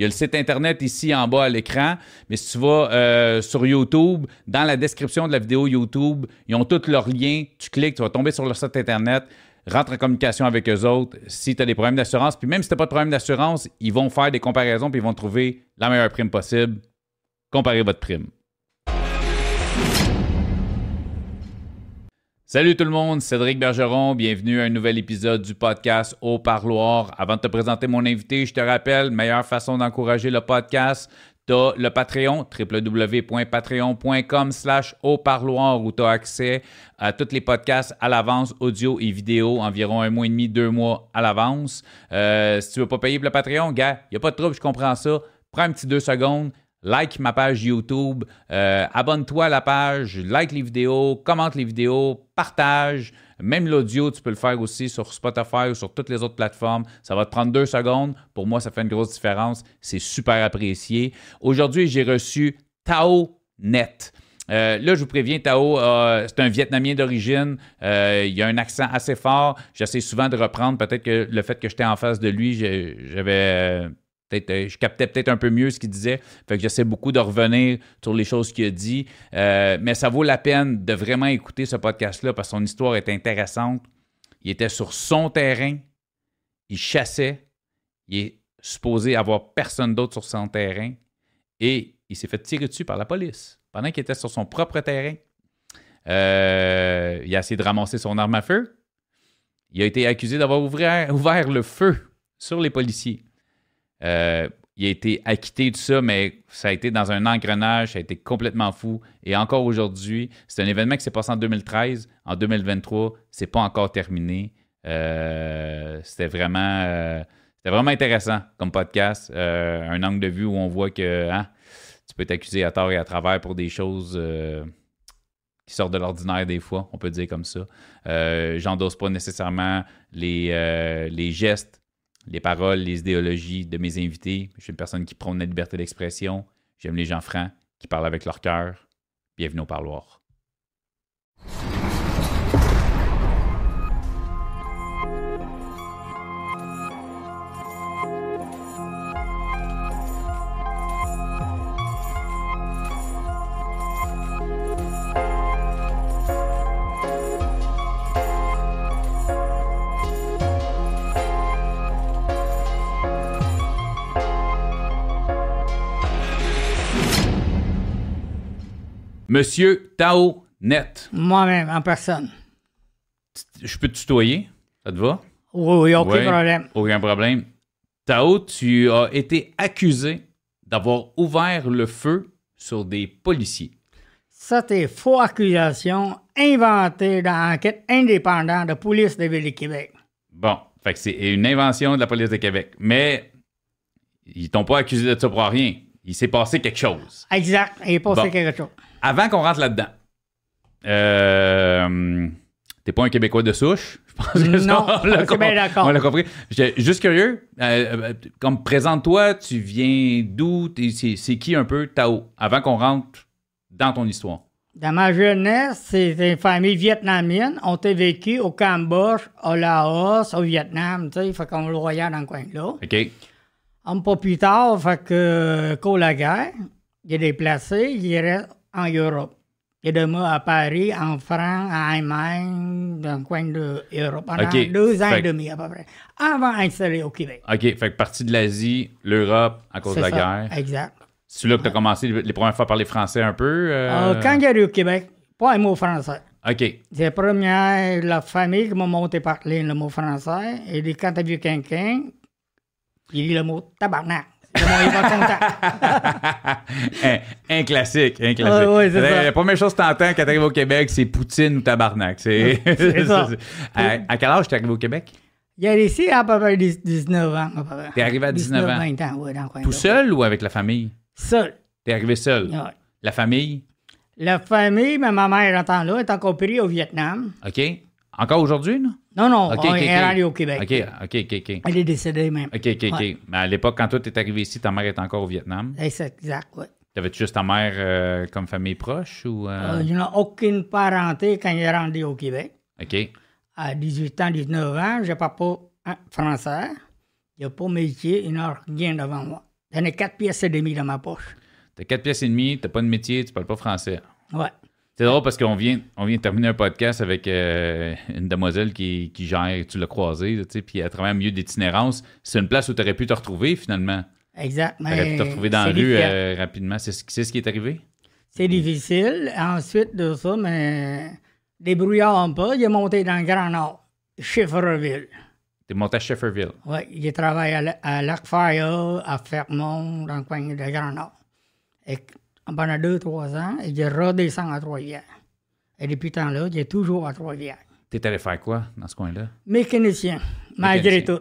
Il y a le site Internet ici en bas à l'écran, mais si tu vas euh, sur YouTube, dans la description de la vidéo YouTube, ils ont tous leurs liens. Tu cliques, tu vas tomber sur leur site Internet rentre en communication avec eux autres si tu as des problèmes d'assurance. Puis même si tu n'as pas de problème d'assurance, ils vont faire des comparaisons puis ils vont trouver la meilleure prime possible. Comparez votre prime. Salut tout le monde, Cédric Bergeron, bienvenue à un nouvel épisode du podcast Au Parloir. Avant de te présenter mon invité, je te rappelle, meilleure façon d'encourager le podcast, tu as le Patreon, www.patreon.com slash au parloir où tu as accès à tous les podcasts à l'avance, audio et vidéo, environ un mois et demi, deux mois à l'avance. Euh, si tu veux pas payer pour le Patreon, gars, il n'y a pas de trouble, je comprends ça. Prends un petit deux secondes, like ma page YouTube, euh, abonne-toi à la page, like les vidéos, commente les vidéos, partage. Même l'audio, tu peux le faire aussi sur Spotify ou sur toutes les autres plateformes. Ça va te prendre deux secondes. Pour moi, ça fait une grosse différence. C'est super apprécié. Aujourd'hui, j'ai reçu Tao Net. Euh, là, je vous préviens, Tao, euh, c'est un Vietnamien d'origine. il il a un accent assez fort. J'essaie souvent de reprendre. Peut-être que le fait que j'étais en face de lui, j'avais euh, je captais peut-être un peu mieux ce qu'il disait. Fait j'essaie beaucoup de revenir sur les choses qu'il a dit. Euh, mais ça vaut la peine de vraiment écouter ce podcast-là parce que son histoire est intéressante. Il était sur son terrain. Il chassait. Il est supposé avoir personne d'autre sur son terrain. Et il s'est fait tirer dessus par la police pendant qu'il était sur son propre terrain. Euh, il a essayé de ramasser son arme à feu. Il a été accusé d'avoir ouvert le feu sur les policiers. Euh, il a été acquitté de ça, mais ça a été dans un engrenage, ça a été complètement fou. Et encore aujourd'hui, c'est un événement qui s'est passé en 2013. En 2023, c'est pas encore terminé. Euh, c'était vraiment, euh, vraiment intéressant comme podcast. un angle de vue où on voit que hein, tu peux t'accuser à tort et à travers pour des choses qui sortent de l'ordinaire des fois, on peut dire comme ça. J'endosse pas nécessairement les gestes les paroles, les idéologies de mes invités. Je suis une personne qui prône la liberté d'expression. J'aime les gens francs, qui parlent avec leur cœur. Bienvenue au parloir. Monsieur Tao Net. Moi-même, en personne. Je peux te tutoyer? Ça te va? Oui, oui, aucun problème. Aucun problème. Tao, tu as été accusé d'avoir ouvert le feu sur des policiers. Ça, c'est faux accusation inventée dans l'enquête indépendante de police de Ville de Québec. Bon, fait que c'est une invention de la police de Québec. Mais ils t'ont pas accusé de ça pour rien. Il s'est passé quelque chose. Exact, il s'est passé quelque chose avant qu'on rentre là-dedans, euh, t'es pas un Québécois de souche, je pense que Non, d'accord. On l'a compris. J'étais juste curieux, euh, euh, comme présente-toi, tu viens d'où, c'est qui un peu Tao, avant qu'on rentre dans ton histoire? Dans ma jeunesse, c'est une famille vietnamienne. On était vécu au Cambodge, au Laos, au Vietnam, tu sais, fait qu'on le voyait dans le coin là. OK. Un peu plus tard, fait que, quand la guerre, il est déplacé, il reste en Europe. Et de moi à Paris, en France, en Allemagne, dans le coin de l'Europe, pendant deux ans et demi à peu près, avant d'installer au Québec. OK, fait que partie de l'Asie, l'Europe, à cause de la guerre. Exact. C'est là que tu as commencé les premières fois à parler français un peu? Euh? Euh, quand j'arrive au Québec, pas un mot français. OK. C'est la première, la famille qui m'a monté parler le mot français. Et dit, quand t'as vu quelqu'un, il dit le mot tabarnak. Un, un classique, un classique. C'est. La première chose que t'entends quand t'arrives au Québec, c'est poutine ou tabarnak. C'est ça. à, à quel âge t'es arrivé au Québec? Il est ici à peu près 10 19 ans. T'es arrivé à 19 ans? 20 ans, oui, dans le coin. Tout là. seul ou avec la famille? Seul. T'es arrivé seul? La famille? La famille, mais ma mère, là, est encore prise au Vietnam. OK. Encore aujourd'hui, non? Non, non, OK, on OK, est OK. rendu au Québec. OK, OK, OK, OK. Elle est décédée même. OK, OK, OK. Mais à l'époque, quand toi t'es arrivé ici, ta mère était encore au Vietnam. C'est exact, oui. T'avais-tu juste ta mère euh, comme famille proche ou... euh, Euh, je n'ai aucune parenté quand est rendu au Québec. OK. À 18 ans, 19 ans, je parle pas hein, français. Il n'y a pas de métier, il n'y a rien devant moi. J'en ai quatre pièces et demie dans ma poche. T'as quatre pièces et demie, t'as pas de métier, tu parles pas français. Ouais. C'est drôle parce qu'on vient, on vient de terminer un podcast avec euh, une demoiselle qui, qui gère, tu l'as croisée, tu sais, puis elle travaille au milieu d'itinérance. C'est une place où tu aurais pu te retrouver finalement. Exact. Tu aurais pu te retrouver dans la rue euh, rapidement. C'est ce, c'est ce qui est arrivé? C'est difficile. Ensuite de ça, mais débrouillard un peu, il est monté dans le Grand Nord, Chiffreville. T'es monté à Shefferville. Oui, il travaille à, à Lac-Fire, à Fermont, dans le coin de Grand Nord. Et pendant deux, trois ans, il est redescendu à Trois-Rivières. Et depuis ce temps-là, est toujours à Trois-Rivières. T'es allé faire quoi dans ce coin-là? Mécanicien, malgré tout.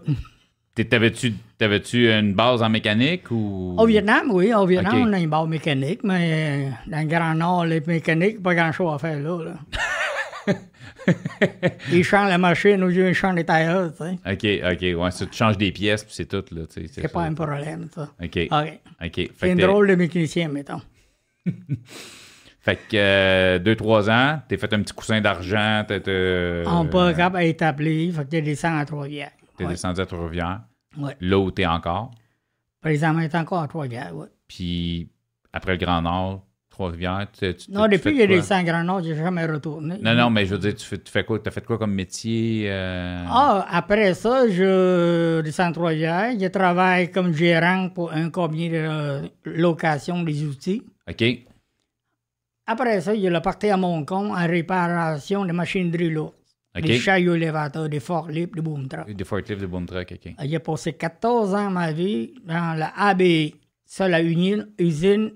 T'avais-tu, t'avais-tu une base en mécanique ou? Au Vietnam, oui, au Vietnam, on a une barre mécanique, mais dans le Grand Nord, les mécaniques, pas grand-chose à faire là. là. ils changent la machine lieu de changer les tailleurs, tu sais. OK, OK. Ouais, ça, tu changes des pièces, puis c'est tout, là. C'est pas un problème, ça. OK. OK. OK. Fait C'est que, un t'es- drôle de mécanicien, mettons. fait que euh, deux, trois ans, t'es fait un petit coussin d'argent, t'es, euh, On peut pas capable établir, fait qu'il descend à Trois-Rivières. t'es Ouais. descendu à Trois-Rivières, Ouais. là où t'es encore. Présentement, est encore à Trois-Rivières, oui. Puis après le Grand Nord, Trois-Rivières, tu, tu- Non, depuis est quoi? descendu à Grand Nord, j'ai jamais retourné. Non, non, mais je veux dire, tu fais, tu fais quoi? T'as fait quoi comme métier? euh? Ah, après ça, je descends à Trois-Rivières. Je travaille comme gérant pour un cabinet de euh, location des outils. OK. Après ça, il a parti à mon compte en réparation des machines lourdes. OK. Des chariots élévateurs, des forklifts, des boom trucks. Des forklifts de boom truck, OK. J'ai passé 14 ans de ma vie dans la ABI, ça, la usine, usine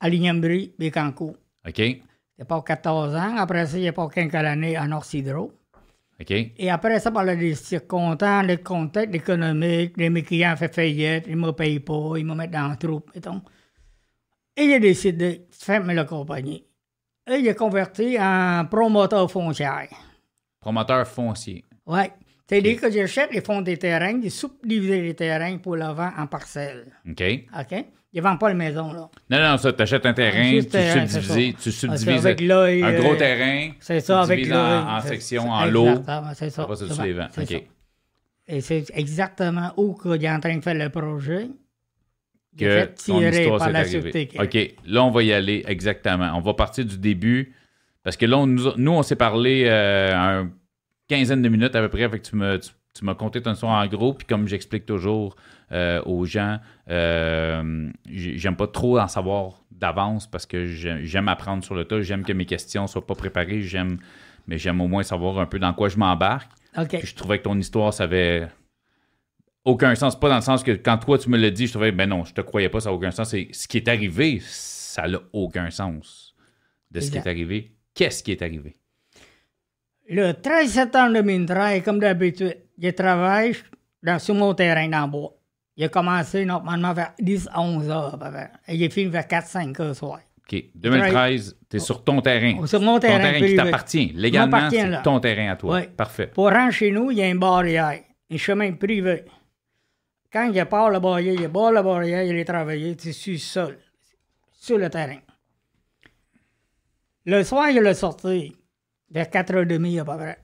à Lignambry, Bécancourt. OK. J'ai pas 14 ans. Après ça, j'ai pas 15 années à North Hydro. OK. Et après ça, par des circonstances, le contexte économique, les mes clients fait faillite, ils me payent pas, ils me mettent dans la troupe, et tout. Et j'ai décidé de fermer la compagnie. Et j'ai converti en promoteur foncier. Promoteur foncier. Ouais. C'est-à-dire que j'achète les fonds des terrains, j'ai subdivisé les terrains pour le vendre en parcelles. OK. OK? Je ne vends pas la maison, là. Non, non, ça, t'achètes un terrain, tu terrain, subdivises, c'est tu subdivises avec un gros euh, terrain. C'est ça, tu avec en, en c'est- en lots. Exactement, c'est ça. Après ça, tu les vends. OK. ça. Et c'est exactement où qu'il est en train de faire le projet. Que fait ton histoire par s'est arrivée. OK, là, on va y aller exactement. On va partir du début. Parce que là, on nous, on s'est parlé euh, une quinzaine de minutes à peu près. Fait que tu me- tu- tu m'as conté ton histoire en gros. Puis comme j'explique toujours euh, aux gens, euh, j'ai- j'aime pas trop en savoir d'avance parce que j'ai- j'aime apprendre sur le tas. J'aime que mes questions soient pas préparées. J'aime, mais j'aime au moins savoir un peu dans quoi je m'embarque. Puis je trouvais que ton histoire, ça avait aucun sens. Pas dans le sens que quand toi, tu me l'as dit, je trouvais, ben non, je te croyais pas, ça n'a aucun sens. Ce qui est arrivé, ça n'a aucun sens de ce qui est arrivé. Qu'est-ce qui est arrivé? Le 13 septembre 2013, comme d'habitude, je travaille dans, sur mon terrain dans le bois. A commencé normalement vers 10-11 heures. à peu près. Et est fini vers 4-5 heures soir. OK. 2013, tu es sur ton terrain. Sur mon ton terrain terrain qui t'appartient. Légalement, c'est ton terrain à toi. Ouais. Parfait. Pour rentrer chez nous, il y a une barrière, un chemin privé. Quand il part la barrière, il part la barrière, il est travaillé, tu suis seul, sur le terrain. Le soir, il est sorti vers 4h30 à peu près.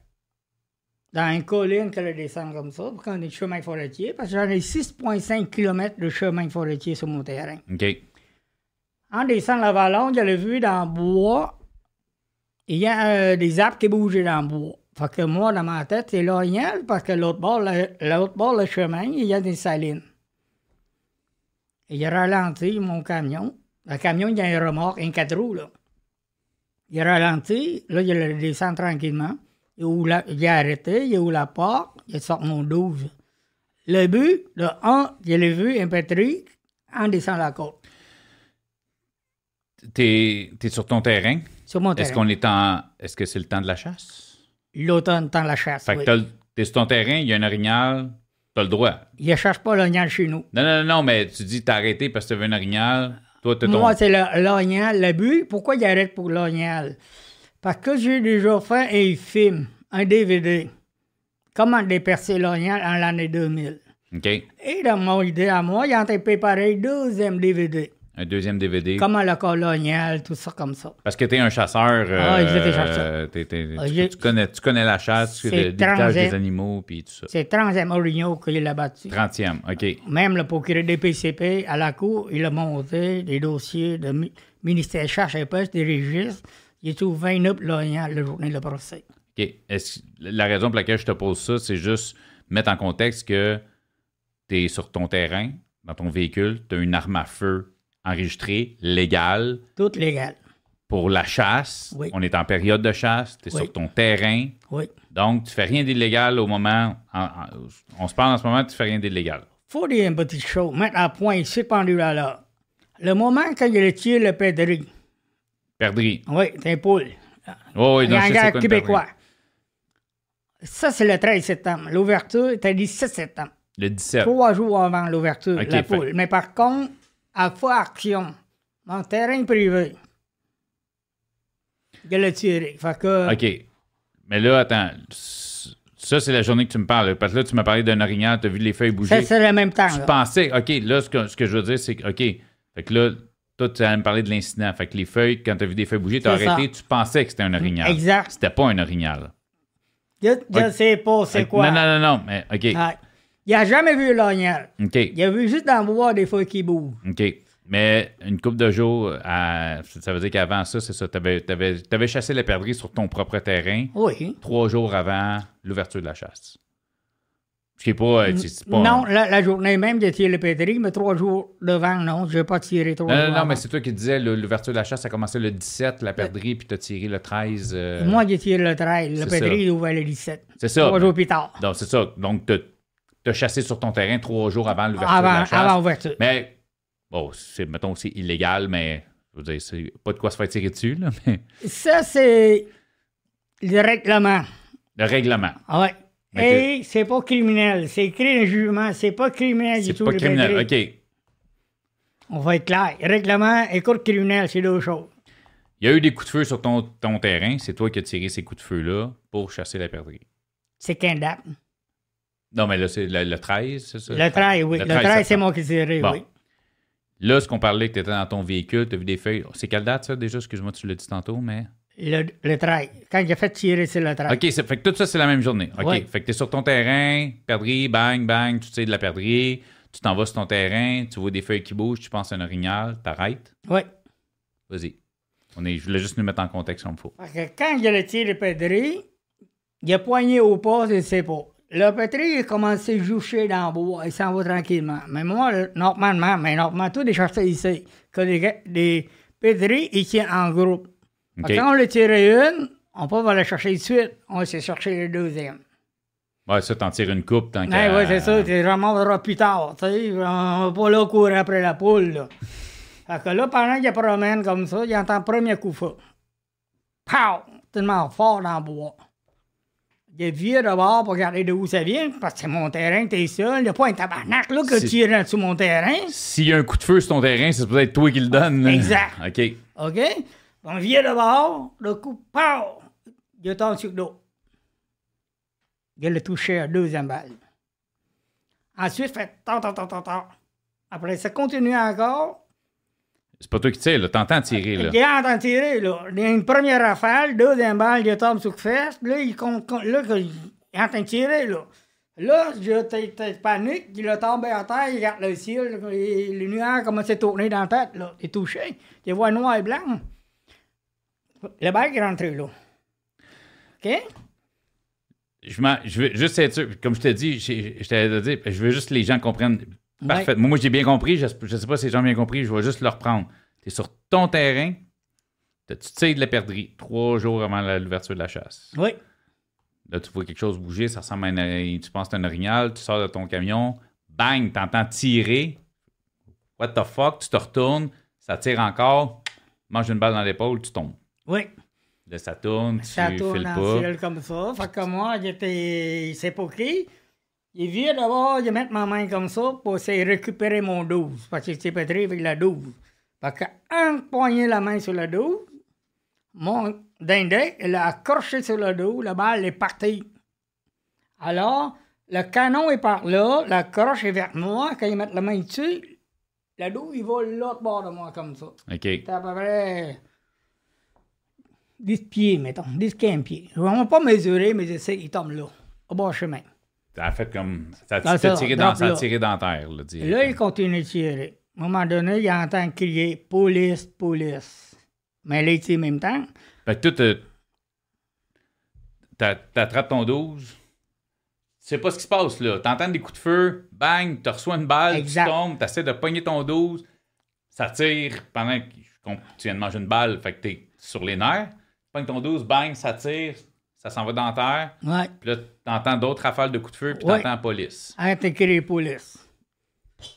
Dans une colline qu'elle descend comme ça, pour qu'on ait des chemins forestiers, parce que j'en ai 6,5 km de chemin forestier sur mon terrain. OK. En descendant la vallon, j'avais vu dans le bois, il y a euh, des arbres qui bougeaient dans le bois. Fait que moi, dans ma tête, c'est l'orignal, parce que l'autre bord, le- l'autre bord, le chemin, il y a des salines. Et il a ralenti mon camion. Le camion, il y a un remorque, un quatre roues, là. Il ralentit, là, il le descend tranquillement. Il, la- il a arrêté, il ouvre la porte, il sort mon 12. Le but, le 1, je l'ai vu impétri en descend la côte, T'es es sur ton terrain? sur mon Est-ce terrain. qu'on est en. Est-ce que c'est le temps de la chasse? L'automne, de la chasse. Fait que oui. le- t'es sur ton terrain, il y a un orignal, t'as le droit. Il ne cherche pas l'ognal chez nous. Non, non, non, mais tu dis t'as arrêté parce que tu veux un orignal. Toi, ton. Moi, c'est le- l'ognal. Le but, pourquoi il arrête pour l'ognal? Parce que j'ai déjà fait un film, un DVD. Comment dépercer l'ognal en l'année 2000. OK. Et dans mon idée à moi, il a été préparé un deuxième DVD. Un deuxième DVD. Comment le colonial, tout ça comme ça. Parce que t'es un chasseur. Ah, j'étais euh, chasseur. t'es- t'es- Ah, tu, connais, tu connais la chasse, le transé- des animaux, puis tout ça. C'est 30e Origno qu'il a battu. 30e, OK. Même le procureur des PCP à la cour, il a monté des dossiers de mi- ministère charge et pêche, des registres. Il est au 29 l'ognal la journée du procès. OK. Est-ce- la raison pour laquelle je te pose ça, c'est juste mettre en contexte que tu es sur ton terrain, dans ton véhicule, tu as une arme à feu enregistrée, légale, Tout légal. pour la chasse. Oui. On est en période de chasse, tu es Oui. sur ton terrain. Oui. Donc, tu fais rien d'illégal au moment. en- en- on se parle en ce moment, tu fais rien d'illégal. faut dire une petite chose, mettre à point suspendu là là. Le moment quand il a tiré le pédri, Perdri. oui, c'est un poule. Oh, oui, donc une québécois. perdrix. Ça, c'est le 13 septembre. L'ouverture était le 17 septembre. Le 17. Trois jours avant l'ouverture, Ok, la fait- poule. Mais par contre, à fois action, mon terrain privé, il l'a tiré. Fait que, OK. Mais là, attends. Ça, c'est la journée que tu me parles. Parce que là, tu m'as parlé d'un orignal, tu as vu les feuilles bouger. ça, c'est le même temps. Tu là. pensais, OK, là, ce que, ce que je veux dire, c'est que, OK, fait que là, toi, tu allais me parler de l'incident. Fait que les feuilles, quand tu as vu des feuilles bouger, tu as arrêté, tu pensais que c'était un orignal. Exact. C'était pas un orignal. Je ne sais pas c'est quoi. Non, non, non, non, mais OK. Ouais. Il n'a jamais vu l'ognal. OK. Il a vu juste le bois des feuilles qui bougent. OK. Mais une couple de jours, à- ça veut dire qu'avant ça, c'est ça, tu avais, chassé la perdrix sur ton propre terrain Oui. trois jours avant l'ouverture de la chasse. Ce qui est pas. c'est- pas Non, la, la journée même, j'ai tiré le pédri, mais trois jours devant, non, je n'ai pas tiré trois Non, jours non, non, mais c'est toi qui disais l'ouverture de la chasse, ça a commencé le 17, la perdrix, puis tu as tiré le 13. euh, Moi, j'ai tiré le 13. Le c'est pédri, ça. il ouvert le 17. C'est ça. Trois jours plus tard. Donc, c'est ça. Donc, tu as chassé sur ton terrain trois jours avant l'ouverture de Avant, la chasse. avant l'ouverture. Mais, bon, c'est, mettons, c'est illégal, mais, je veux dire, c'est pas de quoi se faire tirer dessus, là, mais Ça, c'est le règlement. le règlement. Ah Ouais. Mais Et c'est pas criminel. C'est écrit dans le jugement. C'est pas criminel du C'est tout. pas le criminel. OK. On va être clair. Règlement et cours criminel, c'est deux choses. Il y a eu des coups de feu sur ton, ton terrain. C'est toi qui as tiré ces coups de feu-là pour chasser la perdrix. C'est qu'un. Non, mais là, c'est le, le 13, c'est ça? Le 13, oui. Le Le 13 13, c'est septembre. moi qui ai tiré, Bon. oui. Là, ce qu'on parlait, que tu étais dans ton véhicule, tu as vu des feuilles. C'est quelle date, ça, déjà? Excuse-moi, tu l'as dit tantôt, mais. Le, le 13. Quand j'ai fait tirer, c'est le 13. OK, c'est- fait que tout ça, c'est la même journée. OK. Fait que tu es sur ton terrain, perdrix, bang, bang, tu tires de la perdrix, tu t'en vas sur ton terrain, tu vois des feuilles qui bougent, tu penses à un orignal, t'arrêtes. Oui. Vas-y. On est, je voulais juste nous mettre en contexte comme il faut. Parce que quand j'ai tiré le pédri, il a poigné au pas, je ne sais pas. Le pédri, il a commencé à joucher dans le bois, il s'en va tranquillement. Mais moi, le- normalement, mais normalement, tous les chasseurs ici, que les, les ils tiennent en groupe. Quand on l'a tiré une, on peut pas la chercher de suite, on va se chercher le deuxième. Ouais, ça, t'en tires une coupe tant qu'à- ouais, c'est ça, c'est vraiment plus tard, tu sais. On va pas là courir après la poule, là. Fait que là, pendant qu'il promène comme ça, il entend le premier coup de feu. Pow! Tellement fort dans le bois. De bord pour regarder d'où ça vient, parce que c'est mon terrain, t'es seul. Il n'y a pas un tabarnak, là, que en dessous mon terrain. S'il y a un coup de feu sur ton terrain, c'est peut-être toi qui le donne. Exact. OK. OK? On vire de bord, le coup, pow! Il tombe sur le dos. Il le touché à deuxième balle. Ensuite, fait tant, tant, tant, tant, tant. Après, ça continue encore. C'est pas toi qui tires, là. T'entends tirer, là. Il est en train de tirer, là. Il y a une première rafale, deuxième balle, il tombe sur le fesse. Là, il, con- là, il est en train de tirer, là. Là, je panique, il a tombé à terre, il regarde le ciel, et le nuage commence à tourner dans la tête, là. Il est touché. Il voit noir et blanc. Le balle est rentré, là. OK? Je, je veux juste être sûr, comme je t'ai dit, j'ai- je t'avais dit, je veux juste que les gens comprennent parfaitement. Moi, j'ai bien compris, je, je sais pas si les gens ont bien compris, je vais juste le reprendre. Tu es sur ton terrain, Tu tires de la perdrix trois jours avant la- l'ouverture de la chasse. Oui. Là, tu vois quelque chose bouger, ça ressemble à un, tu penses que c'est un orignal, tu sors de ton camion, bang, t'entends tirer. What the fuck, tu te retournes, ça tire encore, mange une balle dans l'épaule, tu tombes. Oui. Là, ça tourne, tu Ça tourne files en pas. ciel comme ça. Fait que moi, j'étais. C'est pas qui. Il vient d'abord de mettre ma main comme ça pour essayer de récupérer mon 12. Parce que j'étais pétré avec la 12. Fait que, un poignet la main sur la 12, mon dindé, il a accroché sur le dos, la balle est partie. Alors, le canon est par là, la croche est vers moi. Quand ils mettent la main dessus, la 12, il va l'autre bord de moi comme ça. OK. C'est à peu près 10 pieds, mettons, 10-15 pieds. Je ne vais pas mesurer, mais je sais qu'il tombe là, au bas chemin. Ça a fait comme. Ça tiré, dans, ça a tiré dans terre, là, direct. là, il continue de tirer. À un moment donné, il entend crier police, police. Mais là, il tire en même temps. Fait que toi, t'attrapes ton 12. Tu sais pas ce qui se passe, là. T'entends des coups de feu, bang, tu reçois une balle, Exact. tu tombes, t'essaies de pogner ton 12, ça tire pendant que tu viens de manger une balle, fait que t'es sur les nerfs. Tu pognes ton 12, bang, ça tire, ça s'en va dans la terre. Ouais. Puis là, t'entends d'autres rafales de coups de feu, puis t'entends la police. De crier police.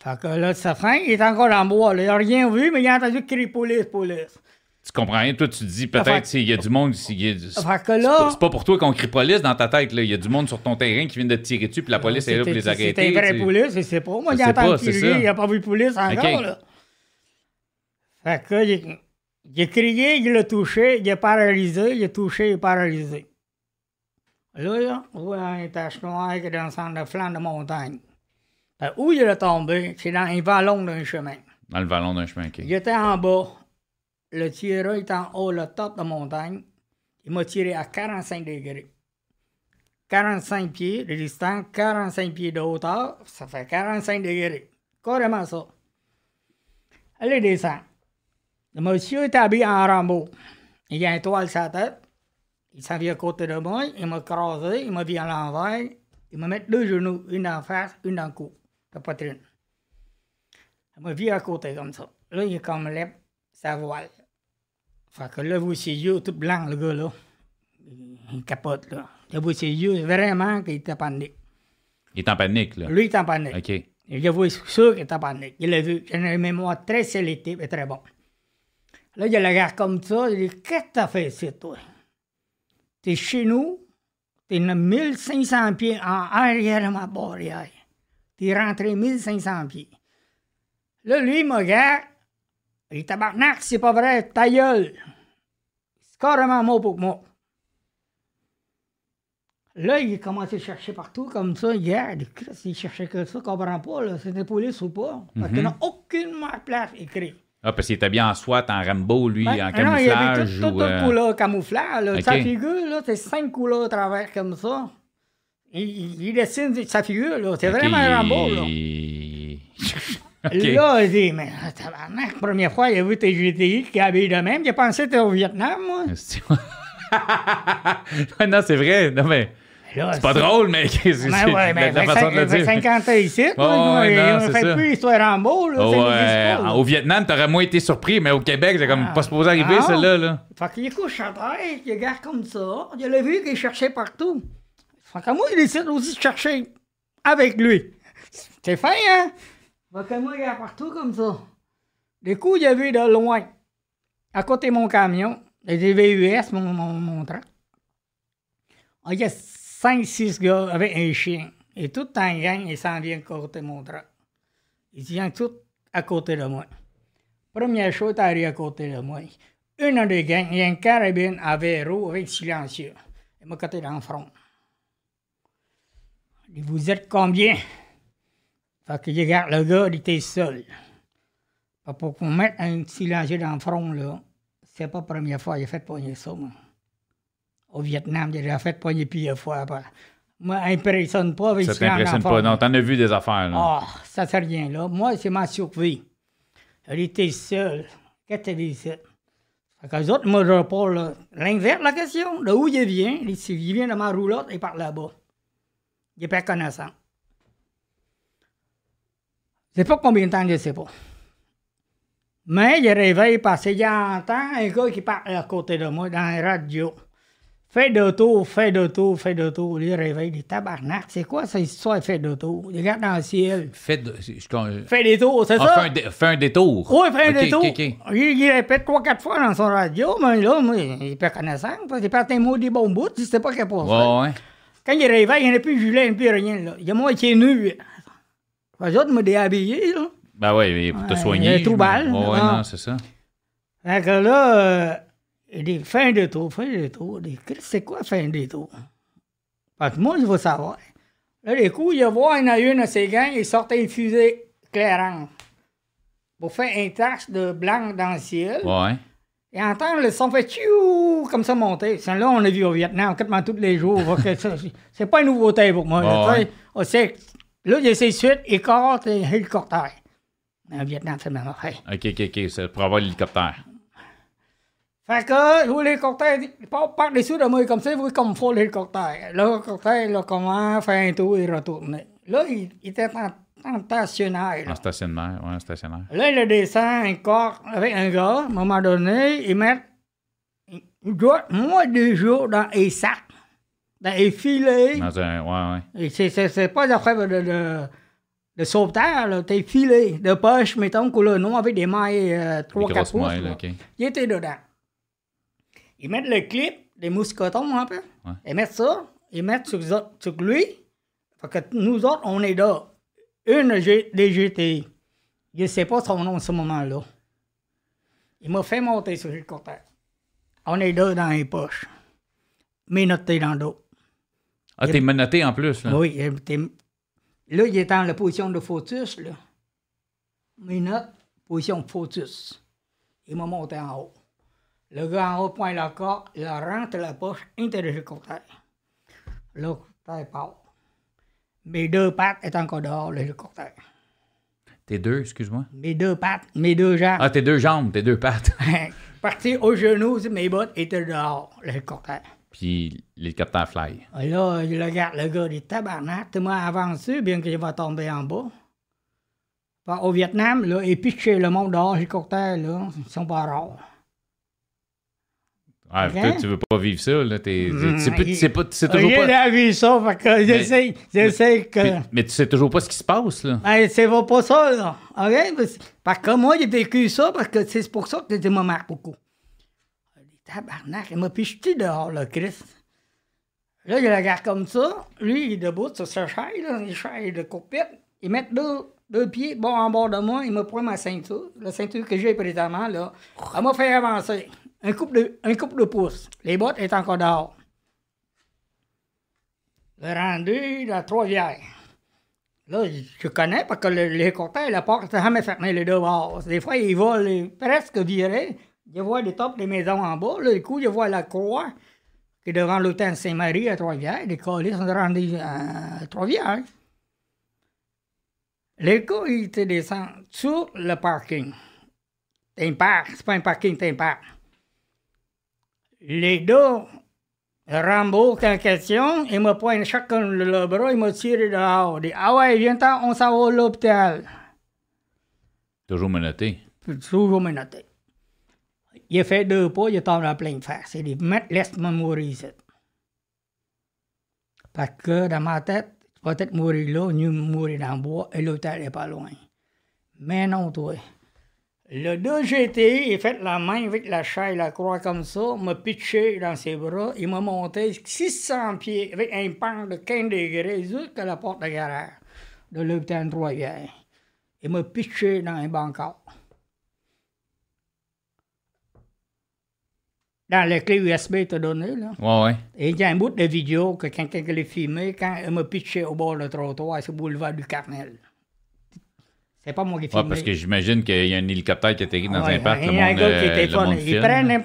Fait que là, ça fait, il est encore en bois. là. Il n'a rien vu, mais il a entendu crier police, police. Tu comprends rien, toi, tu te dis peut-être s'il y a du monde, s'il y a du- c'est Fait que pas- là, c'est pas pour toi qu'on crie police dans ta tête, là. Il y a du monde sur ton terrain qui vient de te tirer dessus, puis la police est là pour les arrêter. C'était une vraie police, je sais pas. Moi, pas, c'est crier, il n'a pas vu police encore, là. Fait que, il, il a crié, il l'a touché, il est paralysé, il a touché, il est paralysé. Là, là, voit une tache noire qui est dans le centre de flanc de montagne. Où il est tombé, c'est dans un vallon d'un chemin. Dans le vallon d'un chemin, OK. Il était en bas. Le tireur est en haut, le top de montagne. Il m'a tiré à 45 degrés. 45 pieds de distance, 45 pieds de hauteur, ça fait 45 degrés. Carrément ça. Allez, descend. Le monsieur est habillé en Rambo. Il a un toile sur la tête. Il s'en vient à côté de moi. Il m'a crasé. Il m'a mis à l'envers. Il m'a mis deux genoux, une en face, une en cou, la poitrine. Il m'a vu à côté comme ça. Là, il est comme lève sa voile. Fait que là, vous ses yeux tout blancs, le gars, là. Il, il capote, là. Là, vous ses yeux, vraiment qu'il était en panique. Il est en panique, là. Lui, il est en panique. OK. Il a vu sûr qu'il était en panique. Il l'a vu. A une mémoire très sélective et très bon. Là, il regarde comme ça. Il dit Qu'est-ce que t'as fait ici, toi? T'es chez nous. T'es 1500 pieds en arrière de ma barrière. T'es rentré 1500 pieds. Là, lui, il me regarde. Il Tabarnak, c'est pas vrai, ta gueule. C'est carrément mot pour mot. Là, il a commencé à chercher partout comme ça. Hier, Christ, il cherchait que ça, comprend pas, là, c'était police ou pas. Parce qu'il n'a aucunement place écrit. Ah, parce qu'il était bien en SWAT, en Rambo, lui, en ah non, il y avait camouflage. tout, tout, ou, tout euh, couleur camouflage. Là. Sa figure, là, c'est cinq couleurs à travers comme ça. Il, dessine sa figure, là. C'est ok, vraiment un Rambo, là. il- OK. Là, il dit, mais ah, tabarnak, première fois, il a vu tes GTI qui habillent de même. J'ai pensé que t'étais au Vietnam, moi. Non, c'est vrai. Non, mais c'est pas drôle, mais c'est c'est- Ben ouais, la, ben, la façon de le dire. 50 ans ici, Ouais, moi, ouais, non, c'est fait ça. plus l'histoire Rambo, là. Oh, pas, là. au Vietnam, t'aurais moins été surpris, mais au Québec, c'est comme Ah. pas supposé arriver, Ah. celle-là. Là. Fait qu'il couche à terre, il regarde comme ça. Il a vu qu'il cherchait partout. Fait que moi, il décide aussi de chercher avec lui. C'est fin, hein? Fait que moi, il regarde partout comme ça. Des coups, il a vu de loin, à côté de mon camion, des VUS, mon, mon, mon train. Ah, Il y a 5-6 gars avec un chien. Et tout en gang, ils s'en viennent côté mon train. Ils viennent tous à côté de moi. Première chose, arrive à côté de moi. Une des gangs, il y a une carabine à verrou avec silencieux. Il m'a côté dans le front. Il dit, vous êtes combien? Fait que je regarde le gars, il était seul. Pour qu'on mette un silencieux dans le front, là, c'est pas la première fois qu'il a fait pogner ça, moi. Au Vietnam, a fait pogner plusieurs fois. après. Moi, impressionne pas Ça t'impressionne pas. Non, t'en as vu des affaires. Là. Ah, ça c'est rien là. Moi, c'est ma survie. Elle était seule. Qu'est-ce que tu dit ici? Fait que les autres me répondent là. L'inverse, la question. De où il vient? Il vient de ma roulotte et par là-bas. Il pas connaissant. Je sais pas combien de temps, je sais pas. Mais il réveille parce qu'il entend un gars qui parle à côté de moi dans la radio. Fais de tour, fais de tour, fais de tour. Il réveille des tabarnak. C'est quoi cette histoire, fait de tour? Il regarde dans le ciel. Fais, de- je- je- Fais des tours, c'est Ah, ça? fais, un dé- fais un détour. Oui, fais un Ok, détour. ok, ok. Il, il répète trois, quatre fois dans son radio, mais là, moi, il est pas connaissant. parce qu'il parle un mot des bons bouts, il sait pas qu'est pour ça. Ouais, ouais. Quand il réveille, il n'y a plus gilet, il n'y a plus rien. Là. Il y a moi qui est nu. Les autres me déshabillé, là. Ben mais pour te soigner. il y a tout balle, Ouais, ouais, non. c'est ça. Fait que là, euh, il dit fin de tour, fin de tour. Il dit, c'est quoi fin de tour? Parce que moi, je veux savoir. Là, les coups, il voit il y en a une de ses gangs, il sortait une fusée clairante pour faire une tache de blanc dans le ciel. Ouais. Et entendre le son fait tchou comme ça monter. Ça, là, on a vu au Vietnam quasiment tous les jours. C'est- pas une nouveauté pour moi. là, Ouais, sait là, il ses suites, écarte et hélicoptère. En Vietnam, c'est la même affaire. Ok, ok, ok. C'est pour avoir l'hélicoptère. Fait que, vous, l'hélicoptère, il part par-dessus de moi comme ça, vous, comme faut l'hélicoptère. L'hélicoptère, là, comment faire un tour et retourner. Là, il, il était en, en stationnaire. là. En stationnaire. Ouais, en stationnaire. Là, il descend un corps avec un gars. À un moment donné, ils mettent. Ils doivent, moi, deux jours dans les sacs, dans les filets. Dans un. Ouais, ouais. Et C'est, c'est, c'est pas des affaires de, de, de sauvetage, là. T'es filé de poche, mettons, couleur noire avec des mailles euh, Des 3-4 grosses pouces. mailles, là. là, ok. Il était dedans. Ils mettent le clip, des mousquetons un peu. Ouais. Ils mettent ça, ils mettent sur, sur lui. Fait que nous autres, on est là. Une G- des GTI. Je ne sais pas son nom à ce moment-là. Il m'a fait monter sur l'hélicoptère. On est là dans les poches. Ménoté dans le dos. Ah, t'es menotté en plus, là. Oui, là, il était en la position de fautus, là. Menotte, position de fautus. Il m'a monté en haut. Le gars en haut pointe la corde, il rentre la poche hélicoptères. L'hélicoptère part. Mes deux pattes étaient encore dehors, l'hélicoptère. T'es deux, excuse-moi? Mes deux pattes, mes deux jambes. Ah, tes deux jambes, tes deux pattes. Parti au genou, mes bottes étaient dehors, l'hélicoptère. Puis l'hélicoptère fly. Et Là, il regarde le gars, des tabarnak, tu m'as avancé, bien qu'il va tomber en bas. Au Vietnam, là, et pitcher le monde dehors, l'hélicoptère, là, ils sont pas rares. Ok. toi, tu veux pas vivre ça, là. T'es, Mm, pas- pas, tu sais toujours J'ai pas. vu ça, fait que j'essaie, j'essaie que... Mais tu sais toujours pas ce qui se passe, là. Ben, c'est pas ça, là. OK? Parce- Parce que moi, j'ai vécu ça, parce que c'est pour ça que ça me marque beaucoup. Tabarnak, il m'a picheté dehors, là, Chris. Là, il regarde comme ça. Lui, il est debout sur sa chaise, là, une chaise de cockpit. Il met deux, deux pieds bon en bord de moi. Il m'a pris ma ceinture. La ceinture que j'ai présentement, là. Elle m'a fait avancer. Un couple de, un couple de pouces. Les bottes étaient encore dehors. Le rendu dans Trois-Rivières. Là, je connais parce que le- l'hélicoptère, la porte n'est jamais fermée les deux bords. Des fois, ils volent presque viré. Je vois les tops des maisons en bas. Là, du coup, je vois la croix qui est devant l'hôtel Saint-Marie à Trois-Rivières. Les colis sont rendus à Trois-Rivières. Les gars, ils te descendent sur le parking. C'est un parc. C'est pas un parking, c'est un parc. Les deux Rambo, en question, il m'a pointé chacun le, bras, il m'a tiré dehors. Il dit Ah ouais, viens-t'en, on s'en va à l'hôpital. Toujours menotté. Toujours menotté. Il a fait deux pas, il est tombé en pleine face. Il dit laisse-moi mourir ici. Parce que dans ma tête, tu vas peut-être mourir là, mieux mourir dans le bois, et l'hôpital n'est pas loin. Mais non, toi. Le 2 GTI, il a fait la main avec la chaise, la croix comme ça, m'a pitché dans ses bras, il m'a monté 600 pieds avec un pan de 15 degrés jusqu'à la porte de garage de l'hôpital de Trois-Rivières. Il m'a pitché dans un bancard. Dans les clés USB t'a donné, là. Ouais, ouais. Et il y a un bout de vidéo que quelqu'un l'a filmé quand il m'a pitché au bord du trottoir sur le boulevard du Carmel. C'est pas moi qui ai Ouais, parce que j'imagine qu'il y a un hélicoptère qui atterrit dans Ouais, un parc. il y a un gars qui monde Ils prennent un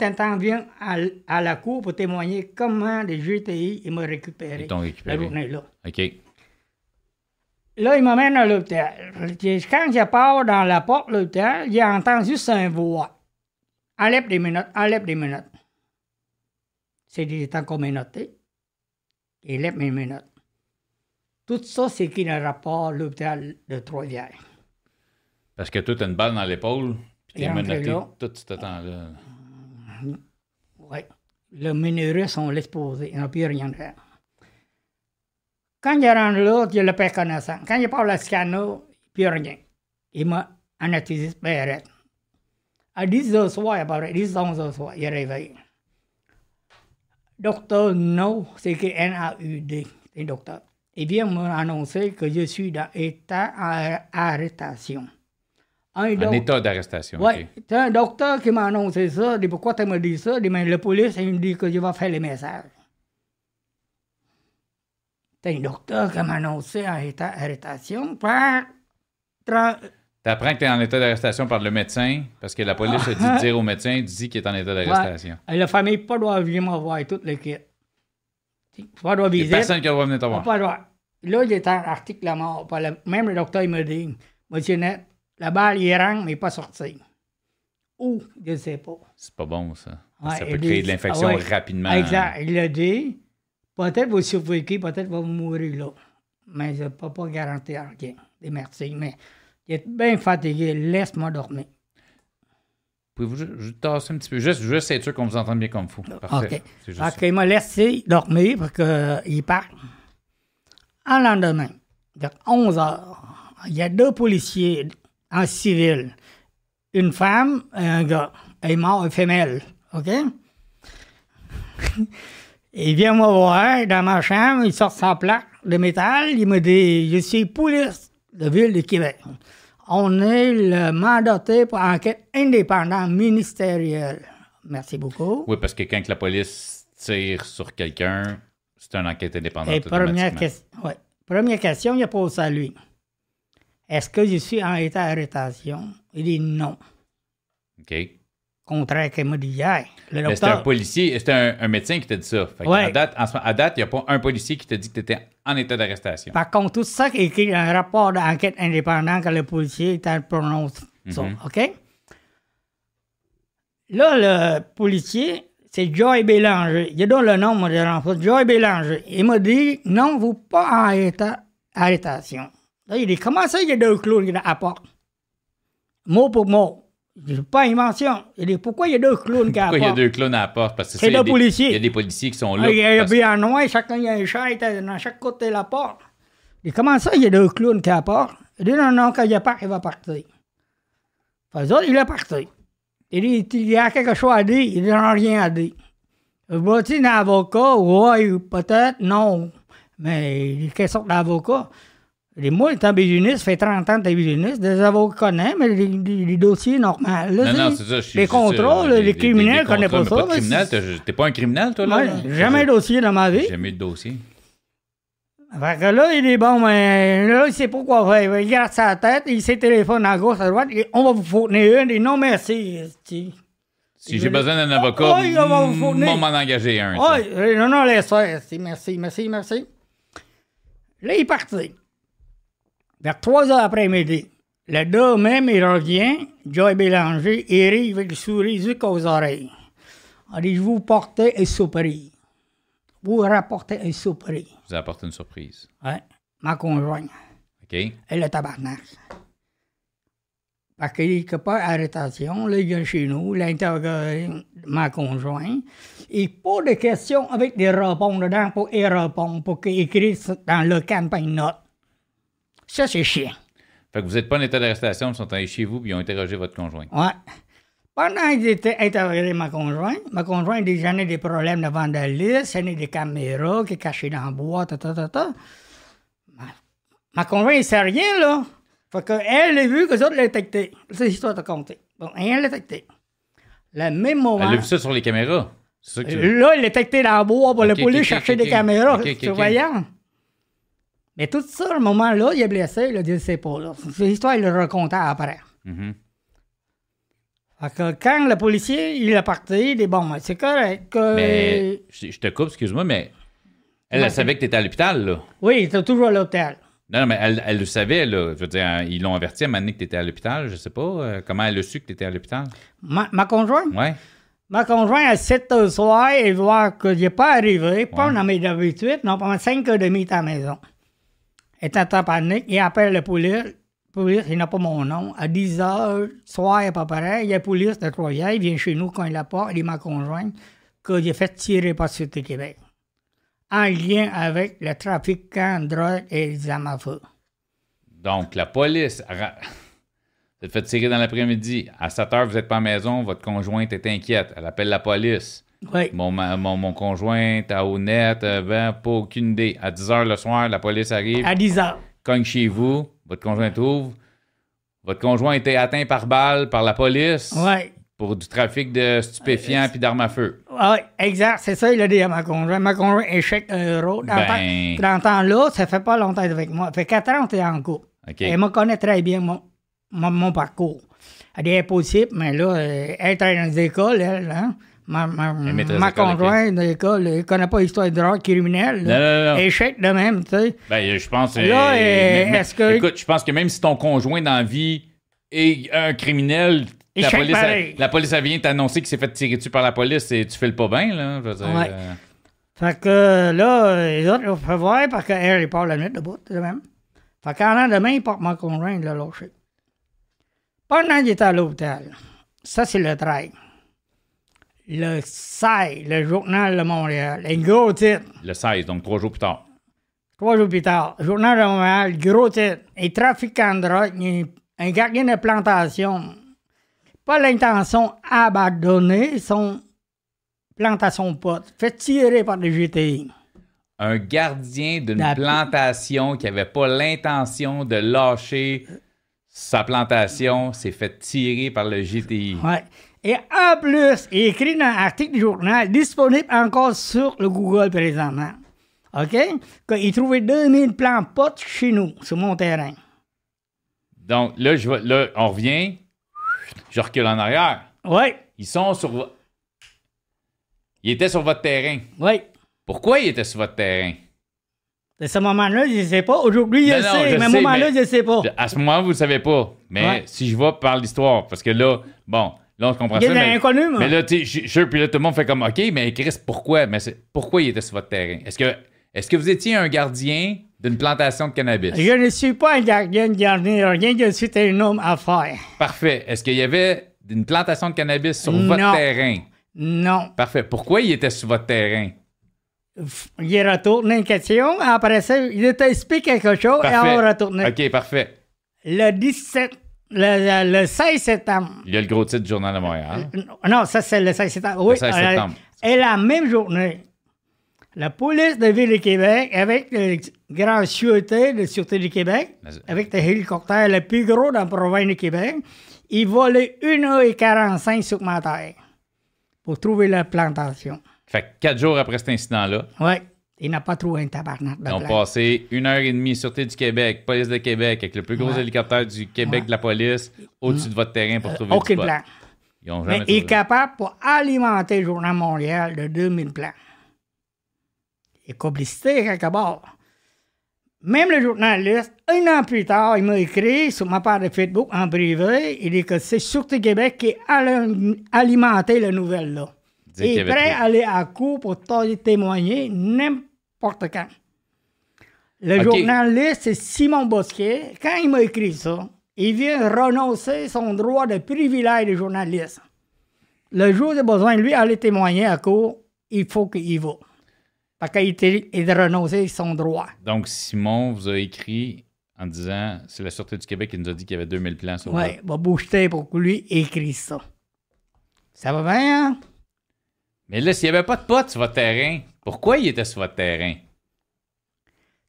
à, à la cour pour témoigner comment les GTI ils m'ont récupéré. Ils t'ont récupéré. La là. OK. Là, il à l'hôpital. Quand je pars dans la porte de l'hôpital, j'ai entendu juste un voix. Enlève des minutes, enlève des minutes. C'est des temps qu'on m'a noté. Enlève mes minutes. Tout ça, c'est qui le rapport l'hôpital de Trois-Rivières. Parce que toi, t'as une balle dans l'épaule. puis Il Il rentré noté là. tout ce temps-là. Oui. Le minérus, on laisse poser. Il n'y a plus rien à faire. Quand il rendu là, il le père connaissant. Quand il parle à Scano, plus rien. Il m'a anesthésé père. À 10 heures soir, à peu près, 10 11 heures soir, il est réveillé. Docteur No, c'est écrit N-A-U-D, c'est docteur. Il vient m'annoncer que je suis dans état d'arrestation. Un En état d'arrestation. oui, OK. c'est un docteur qui m'a annoncé ça. Dit pourquoi tu me dit ça? Dit mais le police, il me dit que je vais faire les messages. C'est un docteur qui m'a annoncé en état d'arrestation. par tra- T'apprends que tu es en état d'arrestation par le médecin parce que la police a dit de dire au médecin, dit qu'il est en état d'arrestation. Ouais. La famille pas doit venir me voir toute l'équipe. Pas doit visiter. personne qui va venir te voir. pas droit. Là, est en article la mort. Même le docteur, il me dit, Monsieur Net, la balle, il rentre, mais pas sorti. Où? Je ne sais pas. C'est pas bon, ça. Ouais, ça peut créer de l'infection ah ouais. rapidement. Exact. Il a dit, peut-être vous survécu, peut-être vous mourir là. Mais je ne peux pas garantir rien. Et merci. Mais est bien fatigué. Laisse-moi dormir. Pouvez-vous ju- juste tasser un petit peu? Juste, juste être sûr qu'on vous entende bien comme faut. Parfait. OK. C'est juste Donc, ça. il m'a laissé dormir parce qu'il part. En lendemain, vers 11 heures, il y a deux policiers en civil. Une femme et un gars. Est mort, une femelle. OK? il vient me voir dans ma chambre, il sort sa plaque de métal, il me dit Je suis police de ville de Québec. On est le mandaté pour enquête indépendante ministérielle. Merci beaucoup. Oui, parce que quand la police tire sur quelqu'un, c'est une enquête indépendante. Et première, ouais. première question, il a posé ça à lui. Est-ce que je suis en état d'arrestation? Il dit non. OK. Contraire qu'il m'a dit hier. Le Mais c'était un docteur. policier, c'était un, un médecin qui t'a dit ça. Fait que Ouais. à date, il n'y a pas un policier qui t'a dit que tu étais en état d'arrestation. Par contre, tout ça qui est écrit dans un rapport d'enquête indépendant que le policier t'en prononce ça. Mhm. OK? Là, le policier, c'est Joy Bélanger. Il donne le nom, de. Joy Bélanger. Il m'a dit, non, vous pas en état d'arrestation. Il dit, comment ça, il y a deux clowns qui porte? Mot pour mot. Il dit, pas invention. Il dit, pourquoi il y a deux clowns qui la Pourquoi il y a deux clowns à la porte? Parce que C'est ça, il y a deux des- policiers. Il y a des policiers qui sont là. Ah, il y a parce- bien en noir, chacun il y a un chat dans chaque côté de la porte. Il dit, comment ça, il y a deux clowns qui apportent? Il dit, non, non, quand il part, il va partir. Fait autres, il est parti. Il dit, il y a quelque chose à dire. Il dit, non, rien à dire. Va-t-il un avocat? Oui, peut-être, non. Mais quelle sorte d'avocat? Il dit, moi, étant business, ça fait 30 ans que t'es business, des avocats connaissent, mais les, les- les dossiers normaux. Là, Non, non, c'est ça. je Les contrôles, les criminels connaissent pas ça. Pas de criminel, t'es pas un criminel, toi, là? Ouais, là? jamais de dossier dans ma vie. Jamais de dossier. Fait que là, il est bon, mais là, il sait pas quoi faire. Il garde sa tête, il sait téléphone à gauche, à droite, et on va vous fournir une. Dit non, merci. Si j'ai besoin d'un avocat, Ouais, il va vous fournir. on m'en engager un. euh, non, non, laisse faire. Merci, merci, merci. Là, il est parti. Vers 3 heures après-midi, le deux même, il revient, Joy Bélanger, il arrive avec le souris jusqu'aux oreilles. Il dit, je vous portais un surprise. Vous rapportez un surprise. Vous apporte une surprise. Ouais, ma conjointe. OK? Et le tabarnak. Parce qu'il n'est pas arrestation, là, il vient chez nous, il a interrogé ma conjointe. Et pas de questions avec des réponses dedans pour y répondre, pour qu'il écrive dans le campagne note. Ça, c'est chiant. Fait que vous n'êtes pas en état d'arrestation, ils sont allés chez vous puis ils ont interrogé votre conjoint. Ouais. Pendant qu'ils étaient interrogés ma conjointe, ma conjointe dit j'en ai des problèmes de vandalisme, j'en ai des caméras qui sont cachées dans le bois, ta, ta, ta, ta. Ma, ma conjointe, elle sait rien, là. Fait qu'elle a vu que les autres l'ont détecté. C'est l'histoire de compter. Bon, elle l'a détecté. Le même moment. Elle a vu ça sur les caméras. C'est ça que tu Là, il est détecté dans le bois pour Ok, le police chercher des caméras surveillantes. Mais tout ça, le moment-là, il est blessé, là, je ne sais pas. là. L'histoire, il le racontait après. Mhm. Fait que quand le policier, il est parti, il dit bon, c'est correct. que- Mais je, je te coupe, excuse-moi, mais elle, elle savait que tu étais à l'hôpital, là. Oui, il était toujours à l'hôtel. Non, non, mais elle, elle le savait, là. Je veux dire, hein, ils l'ont averti à donné que tu étais à l'hôpital. Je sais pas. euh, comment elle a su que tu étais à l'hôpital? Ma, ma conjointe, Ouais. ma conjointe, à 7 heures du soir, elle voit que n'est pas arrivé, pas Ouais. dans mes habitudes, non, pendant 5 heures et demie à la maison. Est en panique, il appelle le police. police, il n'a pas mon nom. À 10 heures, soir à peu près, il y a la police de Trois-Rivières, il vient chez nous quand il a pas, il ma conjointe, qu'il a fait tirer par Sûreté Québec. En lien avec le trafiquant de drogue et les armes à feu. Donc, la police. Vous êtes fait tirer dans l'après-midi. À 7 heures, vous n'êtes pas à la maison, votre conjointe est inquiète. Elle appelle la police. Oui. Mon, mon, mon conjoint à honnête, euh, ben, pas aucune idée. À 10 heures le soir, la police arrive, À 10 heures. cogne chez vous, votre conjoint ouvre. Votre conjoint était atteint par balle par la police Oui. pour du trafic de stupéfiants puis d'armes à feu. Oui, exact. C'est ça, il a dit à ma conjointe. Ma conjointe échec un euro. Dans, Ben. le temps- dans le temps-là, ça fait pas longtemps avec moi. Ça fait 4 ans est en couple. OK. Elle me connaît très bien mon, mon, mon parcours. Elle dit impossible, mais là, euh, elle travaille dans les écoles, elle, hein. Ma, ma, l'école, elle connaît pas l'histoire de drogue criminelle. Non, non, non. Échec de même, tu sais. Ben, je pense. Là, euh, est-ce que- Écoute, je pense que même si ton conjoint dans la vie est un criminel, la police, elle, la police, elle vient t'annoncer qu'il s'est fait tirer dessus par la police et tu fais le pas bien, là. Je veux dire, Ouais. euh, Fait que là, les autres, ils ont fait voir parce qu'elle, ils partent la nuit debout, de même. Fait qu'en lendemain, ils portent ma conjointe de l'a lâché. Pendant qu'il était à l'hôpital, ça, c'est le 13. Le 16, le journal de Montréal, un gros titre. le 16, donc trois jours plus tard. Trois jours plus tard, Journal de Montréal, gros titre. Un trafiquant de drogue, un- gardien de plantation. Pas l'intention d'abandonner son plantation de potes. Fait tirer par des GTI. Un gardien d'une La- plantation qui avait pas l'intention de lâcher sa plantation s'est fait tirer par le GTI. Ouais. Et en plus, il écrit dans un article du journal, disponible encore sur le Google présentement. OK? Qu'il trouvait 2000 plants potes chez nous, sur mon terrain. Donc là, je là, on revient. Je recule en arrière. Oui, Ils sont sur. vo- Ils étaient sur votre terrain. oui. Pourquoi ils étaient sur votre terrain? De ce moment-là, je ne sais pas. Aujourd'hui, je Non, non, sais, je mais à ce moment-là, je ne sais pas. À ce moment, vous ne le savez pas. Mais Ouais. si je vais par l'histoire, parce que là, bon, là, on comprend Il ça. Mais, inconnus, moi. mais là, tu sais, je- puis là, tout le monde fait comme, OK, mais Chris, pourquoi? Mais pourquoi il était sur votre terrain? Est-ce que, est-ce que vous étiez un gardien d'une plantation de cannabis? Je ne suis pas un gardien de gardien, rien, je suis un homme à faire. Parfait. Est-ce qu'il y avait une plantation de cannabis sur votre terrain? Non. Parfait. Pourquoi il était sur votre terrain? Il est retourné une question. Après ça, il t'a expliqué quelque chose et on va retourner. OK, parfait. Le 17, le, le 16 septembre. Il y a le gros titre du Journal de Montréal. Non, ça, c'est le 16 septembre. Oui, 16 euh, septembre. Et la même journée, la police de Ville de Québec, avec le grand sûreté de Sûreté du Québec, avec le hélicoptère le plus gros dans la province de Québec, ils volaient 1h45 sur ma terre pour trouver la plantation. Fait que quatre jours après cet incident-là, Oui, il n'a pas trouvé un tabarnak de ils ont passé une heure et demie Sûreté du Québec, Police de Québec, avec le plus gros Ouais. hélicoptère du Québec Ouais. de la police, au-dessus de votre terrain pour trouver Aucun du pot. plan. Ils ont Mais il est capable pour alimenter le Journal Montréal de 2000 plans. Et complicité quelque part. Même le journaliste, un an plus tard, il m'a écrit sur ma page de Facebook en privé, il dit que c'est Sûreté Québec qui a ali- alimenté la nouvelle-là. Il est prêt à aller à court pour témoigner n'importe quand. Le journaliste, c'est Simon Bosquet. Quand il m'a écrit ça, il vient renoncer son droit de privilège de journaliste. Le jour a besoin de lui aller témoigner à court, il faut qu'il y va. Parce qu'il a renoncé son droit. Donc, Simon vous a écrit en disant c'est la Sûreté du Québec qui nous a dit qu'il y avait 2000 plans sur Oui, va bouger pour que lui écrit ça. Ça va bien, hein? Mais là, s'il n'y avait pas de potes sur votre terrain, pourquoi il était sur votre terrain?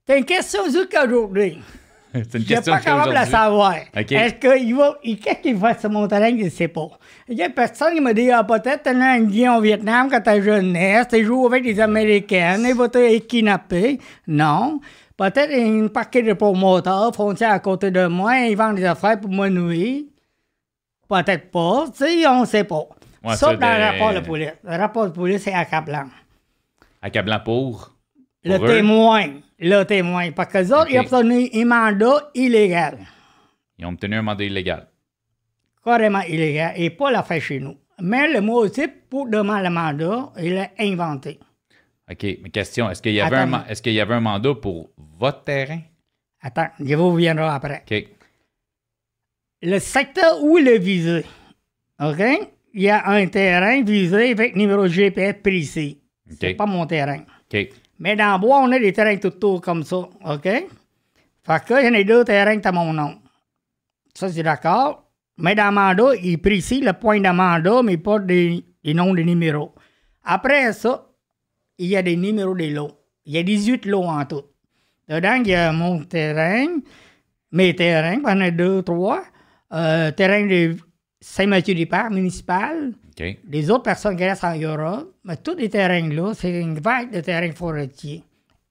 C'est une question jusqu'aujourd'hui. c'est une Je ne suis question pas capable de la aujourd'hui- savoir. Est-ce qu'il va. il- Qu'est-ce qu'il va sur mon terrain? Je ne sais pas. Il y a personne qui m'a dit Ah, peut-être t'es un Indien au Vietnam quand t'es jeunesse, tu joues avec des Américaines, ils vont te kidnapper. Non. Peut-être une paquet de promoteurs frontières à côté de moi, ils vendent des affaires pour me nuire. Peut-être pas. Tu sais, on ne sait pas. Ouais, Sauf dans le rapport de police. Le rapport de police, c'est accablant. Accablant pour? Le Pour témoin. Le témoin. Parce que les autres, ils ont obtenu un mandat illégal. Ils ont obtenu un mandat illégal. carrément illégal et pas la chez nous. Mais le mot aussi, pour demander le mandat, il l'a inventé. OK, mais question, est-ce qu'il y, avait un Attends. est-ce qu'il y avait un mandat pour votre terrain? Attends, je vous reviendrai après. OK. le secteur où il est visé, OK? Il y a un terrain visé avec numéro GPS précis. C'est OK. pas mon terrain. Mais dans le bois, on a des terrains tout autour comme ça, OK? Fait que il y en a deux terrains qui ont mon nom. Ça, c'est d'accord. Mais dans le mandat, il précise le point de mandat, mais pas des, des noms de numéros. Après ça, il y a des numéros des lots. Il y a 18 lots en tout. Dedans, il y a mon terrain, mes terrains, il y en a deux, trois. Euh, terrain de Saint-Mathieu-du-Parc municipal, les autres personnes qui restent en Europe, mais tous les terrains-là, c'est une vague de terrains forestiers.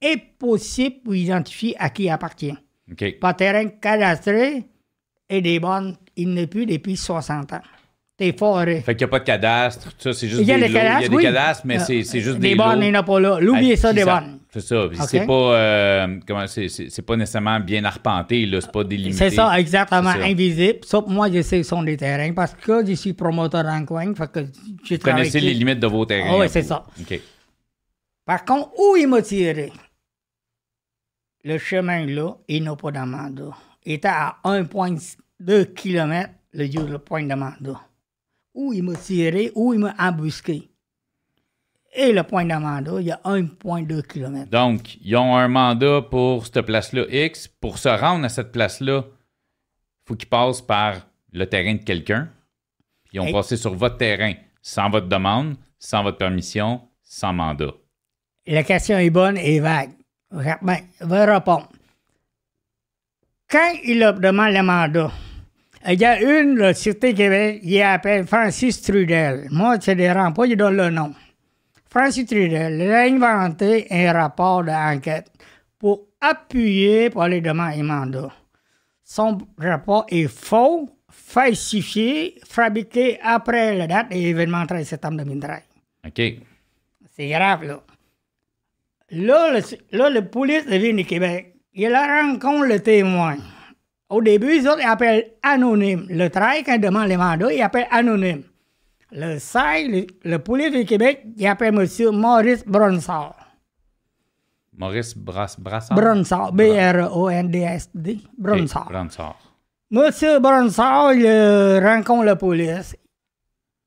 Impossible pour identifier à qui il appartient. OK. Pas terrain cadastré et des bonnes, il n'est plus depuis 60 ans. Des forêts. Fait qu'il n'y a pas de cadastre, tout ça, c'est juste Il y a des des lots. Il y a cadastres, des oui. cadastres, mais Euh, c'est juste des des bonnes, il n'y en a pas là. L'oubliez ça, des ça- bonnes. C'est ça. C'est pas, euh, comment, c'est- pas nécessairement bien arpenté, là. C'est pas délimité. C'est ça, exactement, ça. invisible. Pour moi, je sais que ce sont des terrains parce que je suis promoteur le coin. Fait que j'ai Vous connaissez les limites de vos terrains. Ah oui, c'est ça. Par contre, où il m'a tiré? Le chemin là, il n'a pas de mandat. Il était à 1,2 km le jour le point de mandat. Où il m'a tiré, où il m'a embusqué? Et le point de mandat, il y a 1,2 km. Donc, ils ont un mandat pour cette place-là X. Pour se rendre à cette place-là, il faut qu'ils passent par le terrain de quelqu'un. Ils ont passé sur votre terrain sans votre demande, sans votre permission, sans mandat. La question est bonne et vague. Ben, je vais répondre. Quand il a demandé le mandat, il y a une, la Sûreté Québec, il appelle Francis Trudel. Moi, ça ne dérange pas, il donne le nom. Francis Trudel, il a inventé un rapport d'enquête pour appuyer pour aller demander un mandat. Son rapport est faux, falsifié, fabriqué après la date de l'événement 13 septembre 2013. OK. C'est grave, là. Là, le, là, le police de Ville du Québec, il rencontre le témoin. Au début, ils appellent anonyme. Le 13, quand il demande les mandats, il appelle anonyme. Le 16, le, le police du Québec, il appelle M. Maurice Bronsard. Maurice Brass Brassard? Bronsard, B-R-O-N-D-S-D. Bronsard. OK, Brassard. Monsieur Bronsard, il euh, rencontre la police.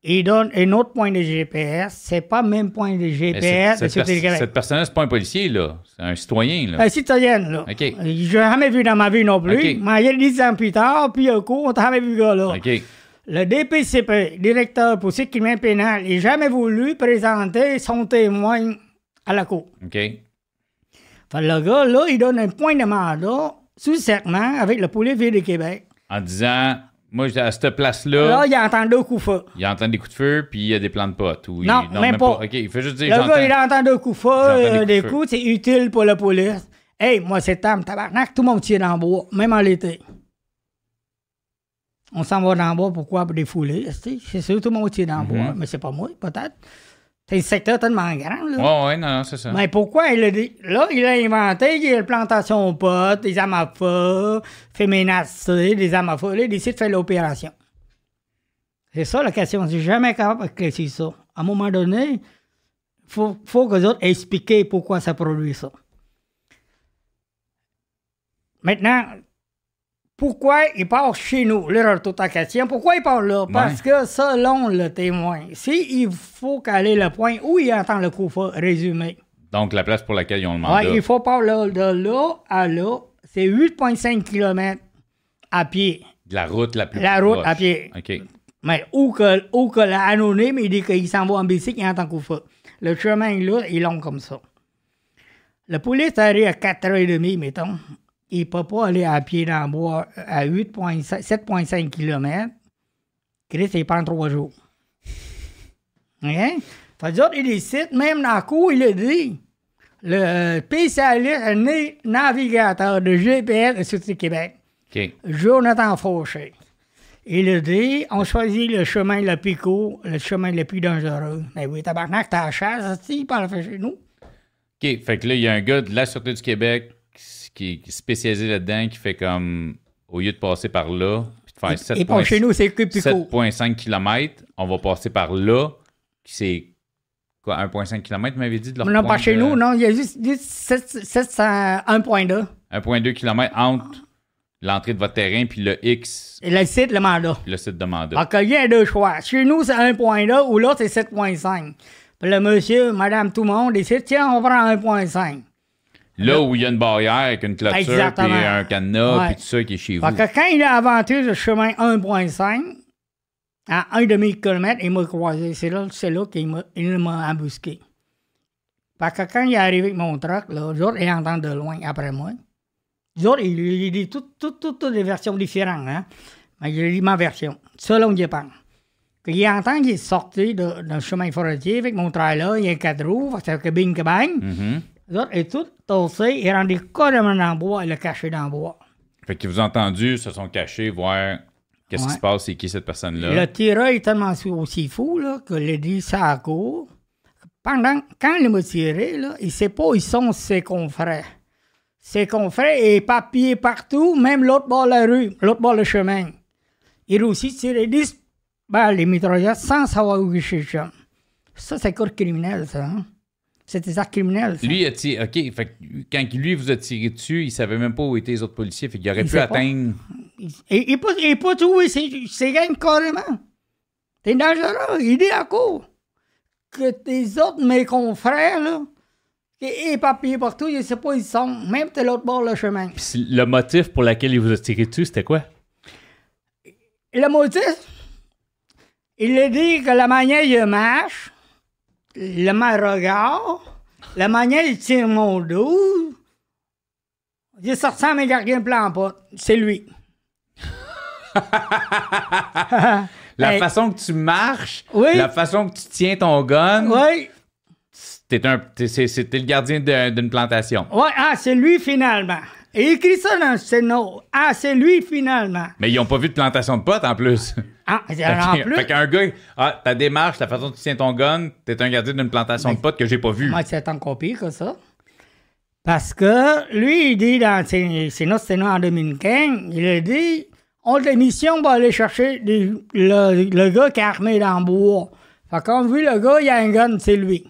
Il donne un autre point de GPS. C'est pas le même point de GPS cette, Sûreté du pers- Québec. cette personne-là, c'est pas un policier, là. C'est un citoyen, là. Un citoyenne, là. OK. Je l'ai jamais vu dans ma vie non plus. Mais il y a 10 ans plus tard, puis un coup, on t'a jamais vu. OK. Le DPCP, directeur pour sécurité pénale, n'a jamais voulu présenter son témoin à la cour. OK. Fait le gars, là, il donne un point de mandat sous serment avec le poulet Ville de Québec. En disant, moi, à cette place-là, Là, il entend deux coups feu. il entend des coups de feu, puis il y a des plans de potes. Ou il- Non, même pas. OK, il fait juste dire, Le gars, il entend deux coups feu, J'entends des euh, coups des de feu. coups, c'est utile pour la police. Hey, moi, c'est Tam, tabarnak, tout le monde tire dans le bois, même en l'été. On s'en va dans le bois, pourquoi? Pour défouler, c'est sûr, tout le monde tire dans le bois, mais c'est pas moi, peut-être. C'est un secteur tellement grand, là. Ouais, ouais, non, non, c'est ça. Mais pourquoi il a dit. Là, il a inventé il y a la plantation aux potes, des amaphoes, féminacés, des amaphoes. Là, il décide de faire l'opération. C'est ça la question. Je suis jamais capable d'éclaircir ça. À un moment donné, il faut, faut que les autres expliquent pourquoi ça produit ça. Maintenant, pourquoi il part chez nous? Ta question. Pourquoi il part là? Parce que selon le témoin, s'il faut caler le point où il entend le coup résumé, Donc, la place pour laquelle ils ont le mandat. Ouais, il faut pas là, de là à là, c'est 8,5 km à pied. De la route la plus La route proche. à pied. OK. Mais où que, où que l'anonyme, il dit qu'il s'en va en bicycle, il entend coup. Le chemin là, il est long comme ça. Le police arrive à 4h30, mettons. Il ne peut pas aller à pied dans le bois à 8,5 7,5 km. Chris, il prend trois jours. Fait d'autres, il décide, même dans le coup, il a dit, le spécialiste, un na- navigateur de GPS de Sûreté Québec, OK. Jonathan Fauché. Il a dit, on choisit le chemin le plus court, le chemin le plus dangereux. Mais oui, tabarnak, t'as la chasse, il parle fait chez nous. OK. Fait que là, il y a un gars de la Sûreté du Québec qui est spécialisé là-dedans, qui fait comme, au lieu de passer par là, puis de faire 7 Et pas chez nous, c'est le plus court. 7,5 km, on va passer par là, qui c'est quoi, 1,5 km, m'avez dit de leur Non, pas chez de- nous, non, il y a juste, juste 700 1.2. 1,2 km entre l'entrée de votre terrain, puis le X, Et le site, le mandat. le site de mandat. Donc, il y a deux choix. Chez nous, c'est 1.2 ou l'autre, c'est 7.5. Puis le monsieur, madame, tout le monde décide, tiens, on prend 1.5. Là où il y a une barrière avec une clôture, puis un cadenas, Ouais. puis tout ça qui est chez vous. Que quand il a inventé le chemin 1.5, à un demi-kilomètre, il m'a croisé. C'est là, c'est là qu'il m'a, il embusqué. Fait que quand il est arrivé avec mon truck, là, les autres, ils entendent de loin après moi. Les autres, il, il dit toutes, toutes, toutes, toutes des versions différentes, hein. Mais il dit ma version, selon il. Puis il entend qu'il est sorti d'un chemin forestier avec mon trailer, il y a quatre roues, fait que bing que bang. Mhm. Les autres, est tout il est rendu carrément dans le bois, il l'a caché dans le bois. Fait que vous avez entendu, se sont cachés, voir qu'est-ce qui se passe, c'est qui cette personne-là. Le tireur est tellement aussi fou là, que l'a dit ça à court. Pendant, quand il m'a tiré, là, il ne sait pas où ils sont ses confrères. Ses confrères et papiers partout, même l'autre bord de la rue, l'autre bord du chemin. Il a aussi tiré 10 balles les mitraillettes sans savoir où il cherchait. Ça, c'est corps criminel, ça. Hein? C'est des actes criminels, ça. Lui, il a tiré. OK, fait que quand lui vous a tiré dessus, il savait même pas où étaient les autres policiers. Fait qu'il aurait Il pu pas. atteindre. Il n'est pas, il est pas trouvé ses, gangs carrément. T'es dangereux. Il dit à court que tes autres, mes confrères, là, qui est éparpillés partout, il ne sait pas où ils sont. Même de l'autre bord le chemin. Puis le motif pour lequel il vous a tiré dessus, c'était quoi? Le motif, il a dit que la manière il marche, le regard, la manière il tire mon dos, il sorti mes gardiens de plan en pote. C'est lui. La Hey. façon que tu marches, Oui. la façon que tu tiens ton gun, Oui. t'es un, t'es, c'est- c'est- t'es le gardien de- d'une plantation. Ouais, ah, c'est lui finalement. Il écrit ça dans le scénario. Ah, c'est lui finalement. Mais ils ont pas vu de plantation de potes en plus. Ah, c'est en plus? fait qu'un gars, ah, ta démarche, la façon dont tu tiens ton gun, t'es un gardien d'une plantation de potes que j'ai pas vu. Moi, c'est encore pire que ça? Parce que lui, il dit dans ses, ses notes scénario en 2015, il a dit on a des missions pour aller chercher des- le, le gars qui est armé dans le bois. Fait qu'on vu le gars, il a un gun, c'est lui.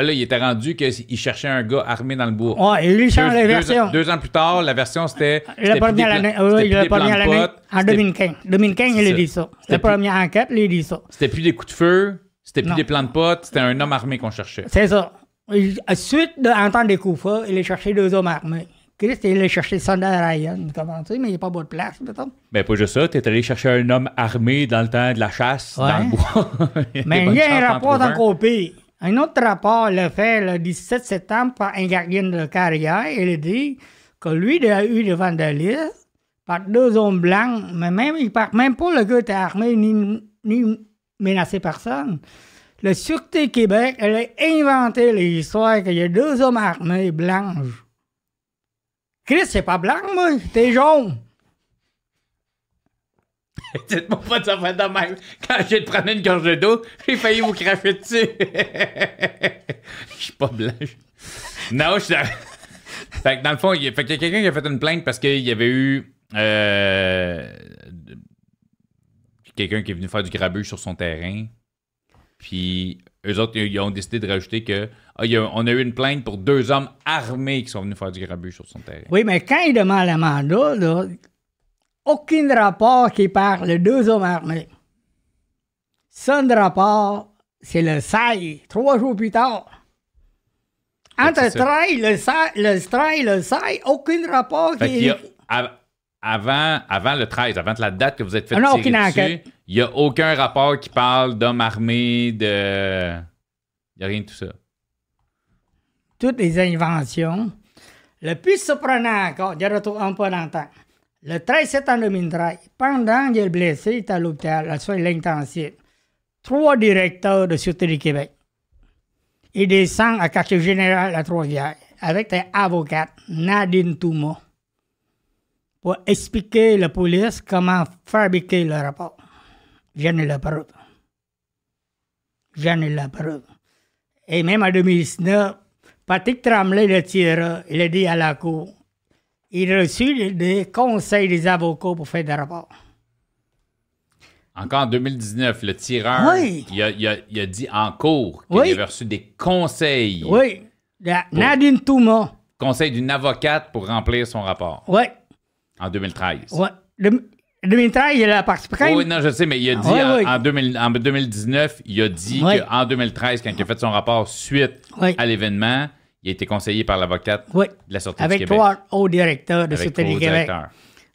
Ah, là, il était rendu qu'il cherchait un gars armé dans le bois. Ouais, et lui change deux, les deux- versions. deux ans plus tard, la version c'était. La des année, plans- oui, c'était plus la des plans première de année, potes, en c'était- 2015. 2015, il a dit ça. C'était La première enquête, il a dit ça. C'était plus des coups de feu, c'était plus Non. des plans de potes, c'était un homme armé qu'on cherchait. C'est ça. Il- Suite d'entendre des coups forts, il a cherché deux hommes armés. Christ, il a cherché Sundar Ryan, comment tu sais, mais il n'y a pas beaucoup de place, mettons. Ben, pas juste ça, t'es allé chercher un homme armé dans le temps de la chasse, Ouais. dans le bois. Mais il y a un rapport encore pire. Un autre rapport l'a fait le 17 septembre par un gardien de carrière. Il dit que lui, il a eu de vandalisme par deux hommes blancs, mais même, il part même pas le gars était armé ni, ni menacé personne. La Sûreté Québec, elle a inventé l'histoire qu'il y a deux hommes armés blancs. Chris, c'est pas blanc, moi, t'es jaune. Dites-moi pas ça fait de même. Quand j'ai prendre une gorge d'eau, j'ai failli vous cracher dessus. Je suis pas blanc. Non, je suis. Fait que dans le fond, il y a, quelqu'un qui a fait une plainte parce qu'il y avait eu. euh, quelqu'un qui est venu faire du grabuge sur son terrain. Puis eux autres, ils ont décidé de rajouter que. ah, a- on a eu une plainte pour deux hommes armés qui sont venus faire du grabuge sur son terrain. Oui, mais quand il demande le mandat, là, aucun rapport qui parle de deux hommes armés. Seul rapport, c'est le 16, trois jours plus tard. Entre le. 13, le 16, le 13, le 16, aucun rapport Fait qui a, av- avant, avant le 13, avant la date que vous êtes fait non, tirer dessus, il n'y a aucun rapport qui parle d'hommes armés, de... Il n'y a rien de tout ça. toutes les inventions. Le plus surprenant encore, je retourne un peu dans le temps. Le 13 septembre 2013, pendant qu'il est blessé, il à l'hôpital, à soins intensifs. Trois directeurs de Sûreté du Québec. Il descend à quartier général à Trois-Rivières avec un avocat, Nadine Touma, pour expliquer à la police comment fabriquer le rapport. J'en ai la preuve. J'en ai la preuve. Et même en 2019, Patrick Tremblay, le tireur, il a dit à la cour, il a reçu des conseils des avocats pour faire des rapports. Encore en 2019, le tireur, Oui. il, a, il a- il a dit en cours qu'il Oui. avait reçu des conseils. Oui, la- Nadine Touma, Conseils d'une avocate pour remplir son rapport. oui. En 2013. Ouais. Dem- 2013, il a participé. Oui, oui, non, je sais, mais il a dit Ouais, en, en 2000 en 2019, il a dit Ouais. qu'en 2013, quand il a fait son rapport suite à l'événement, il a été conseillé par l'avocate Oui. de la Sûreté du Avec Québec. trois hauts directeurs de avec Sûreté du Québec.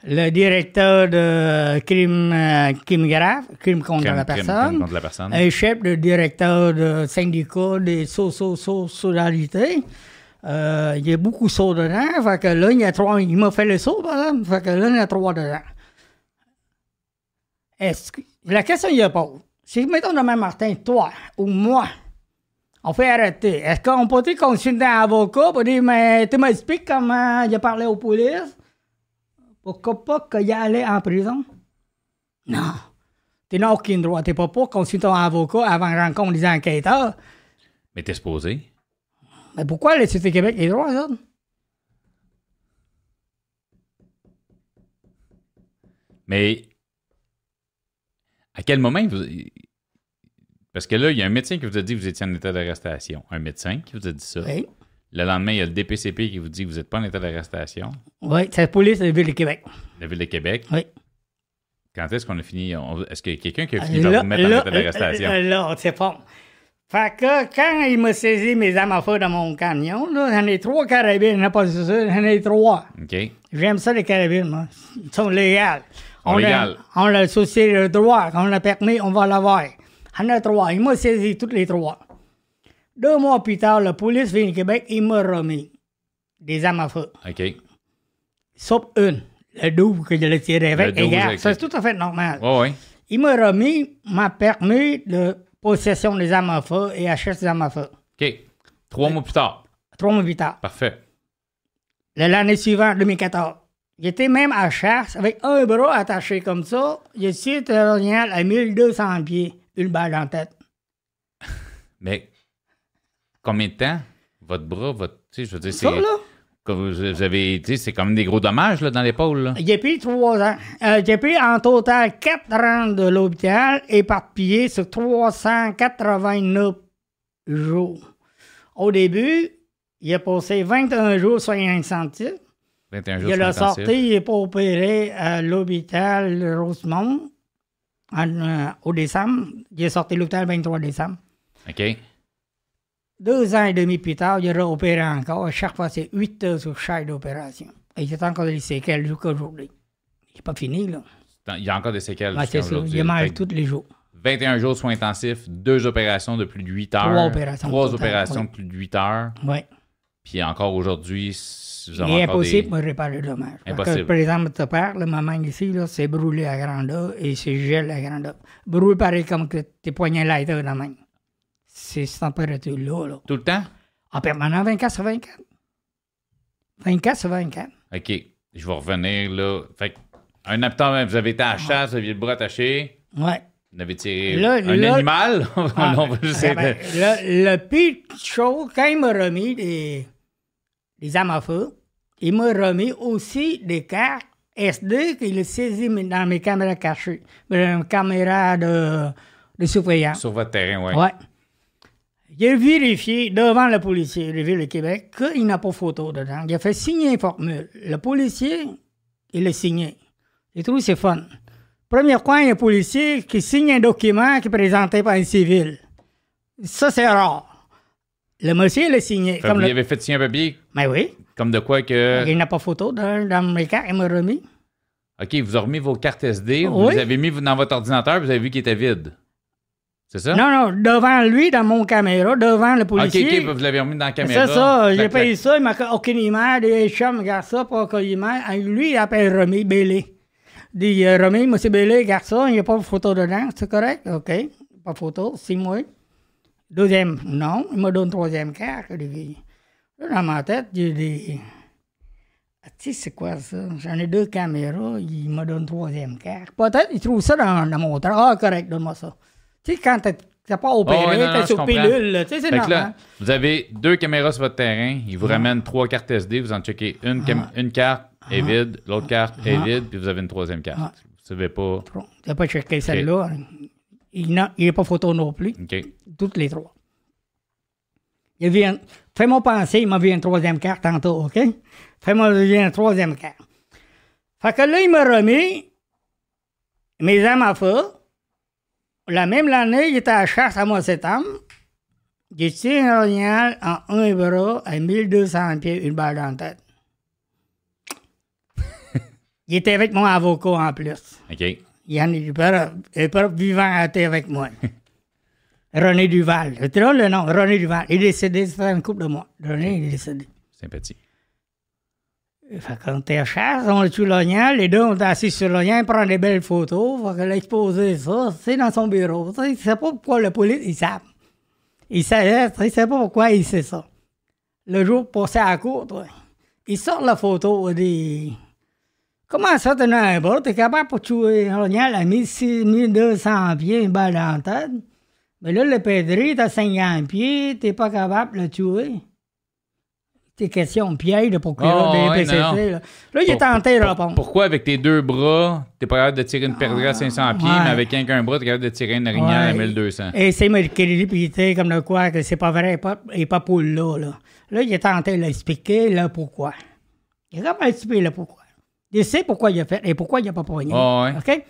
Le directeur de crime, euh, crime grave, crime contre Crime- la personne. crime contre la personne. Un chef de directeur de syndicat des so so so solidarités. Euh, il y a beaucoup de sauts dedans. Fait que là, il y a trois. Il m'a fait le saut, par exemple. Fait que là, il y a trois dedans. Est-ce que. La question qu'il pose, c'est mettons demain Martin, toi ou moi, on fait arrêter. Est-ce qu'on peut consulter un avocat pour dire, mais tu m'expliques comment a parlé aux polices? Pourquoi pas qu'il allait en prison? Non. Tu n'as aucun droit. Tu pas pour consulter un avocat avant de rencontrer les enquêteurs. Mais t'es supposé. Mais pourquoi le Cité Québec les droits, ça? Mais à quel moment vous. Parce que là, il y a un médecin qui vous a dit que vous étiez en état d'arrestation. Un médecin qui vous a dit ça. Oui. Le lendemain, il y a le DPCP qui vous dit que vous n'êtes pas en état d'arrestation. Oui, c'est la police de la Ville de Québec. La Ville de Québec. Oui. Quand est-ce qu'on a fini? on- Est-ce qu'il y a quelqu'un qui a fini par Là, vous mettre en état d'arrestation? là, là, c'est fort. Fait que quand il m'a saisi mes armes à feu dans mon camion, là, j'en ai trois carabines, j'en ai pas ça, j'en ai trois. OK. J'aime ça, les carabines, moi. Ils sont légales. On légales. A, on a associé le droit. On a permis, on va l'avoir. A trois. Il m'a saisi toutes les trois. Deux mois plus tard, la police vient du Québec, il m'a remis des armes à feu. OK. Sauf une. Le double que je l'ai tiré avec. 12 Égal. avec- Ça, c'est tout à fait normal. Oui, oui. Il m'a remis m'a permis de possession des armes à feu et achète des armes à feu. OK. Trois mois plus tard. Trois mois plus tard. Parfait. L'année suivante, 2014. J'étais même à chasse avec un bras attaché comme ça. Je suis à 1200 pieds, une balle la tête. Mais combien de temps? Votre bras, votre. Tu sais, je veux dire, c'est. Vous avez. Tu sais, c'est comme des gros dommages là, dans l'épaule. j'ai pris trois ans. Euh, j'ai pris en total quatre ans de l'hôpital éparpillés sur 389 jours. Au début, il a passé 21 jours sur un incentive. 21 jours Il sur a intensif. sorti, il n'est pas opéré à l'hôpital Rosemont en, euh, au décembre. Est sorti de l'hôpital le 23 décembre. OK. Deux ans et demi plus tard, il a opéré encore. Chaque fois, c'est 8 heures sur chaque opération. Et a encore des séquelles jusqu'à aujourd'hui. Il n'est pas fini, là. Il y a encore des séquelles. Jusqu'à c'est ça. Il que tous les jours. 21 jours soins intensifs, deux opérations de plus de 8 heures. Trois opérations Trois opérations de plus de 8 heures. Oui. Puis encore aujourd'hui, s- vous Il est impossible des... de réparer le dommage. Parce Impossible. Que, par exemple, te main ici, c'est brûlé à grandeur et c'est gel à grandeur. Brûlé pareil comme que tes poignets lighter dans la main. C'est cette température-là, là. Tout le temps? En permanent, 24 sur 24. 24 sur 24. OK. Je vais revenir là. Fait que, un habitant, vous avez été à la chasse, vous aviez le bras attaché, Ouais. vous avez tiré Là, un là- animal? Ah, on va juste ben, le, le pire chose, quand il m'a remis des, des armes à feu, il m'a remis aussi des cartes SD qu'il a saisi dans mes caméras cachées, mes caméras de, de surveillance. Sur votre terrain, oui. Ouais. J'ai vérifié devant le policier de Ville de Québec qu'il n'a pas photo dedans. Il a fait signer une formule. Le policier, il l'a signé. J'ai trouvé que c'est fun. Premier point, il y a un policier qui signe un document qui est présenté par un civil. Ça, c'est rare. Le monsieur l'a signé. Fait que Comme vous le- lui avez fait signer un papier Mais oui. comme de quoi que. Il n'a pas photo dans, dans mes cartes, il m'a remis. OK, vous avez remis vos cartes SD, vous Oui. les avez mis dans votre ordinateur, vous avez vu qu'il était vide. C'est ça? Non, non, devant lui, dans mon caméra, devant le OK, policier. OK, vous l'avez remis dans la caméra. C'est ça, j'ai payé ça, il m'a aucune image, des chums, regarde ça, pas aucune image. Lui, il appelle Romy Bélé. Dit, euh, Romy, monsieur Bélé, regarde ça, il n'y a pas de photo dedans, c'est correct? OK, pas de photo, six mois. Deuxième, non, il m'a donné une troisième carte. Là, dans ma tête, j'ai des... Ah, Tu sais, c'est quoi ça? J'en ai deux caméras, il m'a donné une troisième carte. Peut-être il trouve ça dans, dans mon train. Ah, correct, donne-moi ça. Tu sais, quand t'as pas opéré, Oh, non, non, t'es je sur pilule, tu sais, c'est normal. là, vous avez deux caméras sur votre terrain, ils vous ramènent trois cartes SD, vous en checkez une, cam- une carte est vide, l'autre carte est vide, puis vous avez une troisième carte. Ah. Vous savez pas. Bon, T'as pas checké celle-là. Il il est pas photo non plus. OK. Toutes les trois. Il vient. Fais-moi penser, il m'a vu une troisième carte tantôt, OK? Fais-moi une troisième carte. Fait que là, il m'a remis mes armes à feu. La même année, il était à la chasse à mois de septembre. J'ai tiré un orignal en un bras à 1200 pieds, une balle dans la tête. il était avec mon avocat en plus. OK. Il y en a eu peur, un peur vivant était avec moi. René Duval. C'est drôle le nom, René Duval. Il est décédé, ça fait une couple de mois. René, il est décédé. Sympathie. Fait qu'on était à chasse, on a tué l'oignon, les deux, on était assis sur l'oignon, il prend des belles photos, fait qu'elle a exposé ça, c'est dans son bureau. Tu sais, il sait pas pourquoi le police, il savent. Il sais, il sait pas pourquoi il sait ça. Le jour passé à la cour, il sort la photo, il dit Comment ça, t'es un bras, t'es capable pour tuer un oignon à 1200 pieds, une balle dans la tête? Mais là, le pédri, t'as 50 pieds, t'es pas capable de le tuer. C'est question piège de Oh, des ouais, PCC. non. Là. Là, il est Pour- tenté de pour- répondre. Pourquoi avec tes deux bras, t'es pas capable de tirer une perdrix à 500 pieds, ouais. mais avec un qu'un bras, t'es capable de tirer une orignal à Ouais. 1200? Et c'est me crédit, puis comme de quoi, que c'est pas vrai, pas, et pas pour là, là. Là, il est tenté de l'expliquer, là, pourquoi. Il est capable d'expliquer le pourquoi. Il sait pourquoi il a fait et pourquoi il a pas poigné. Ah ouais. OK?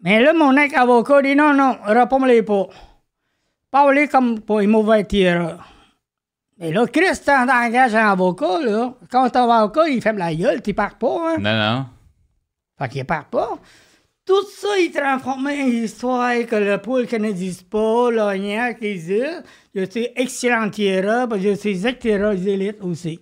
Mais là, mon ex-avocat dit non, non, réponds-les pas. Parlez comme pour un mauvais tireur. Mais là, Christ, t'engages un avocat, là. Quand ton avocat, il ferme la gueule, tu pars pas, hein? Non, non. Fait qu'il part pas. Tout ça, il transformait en histoire que le poule qui n'existe pas, l'oignon qui existe. Je suis excellent tireur, parce que je suis tireur d'élite aussi.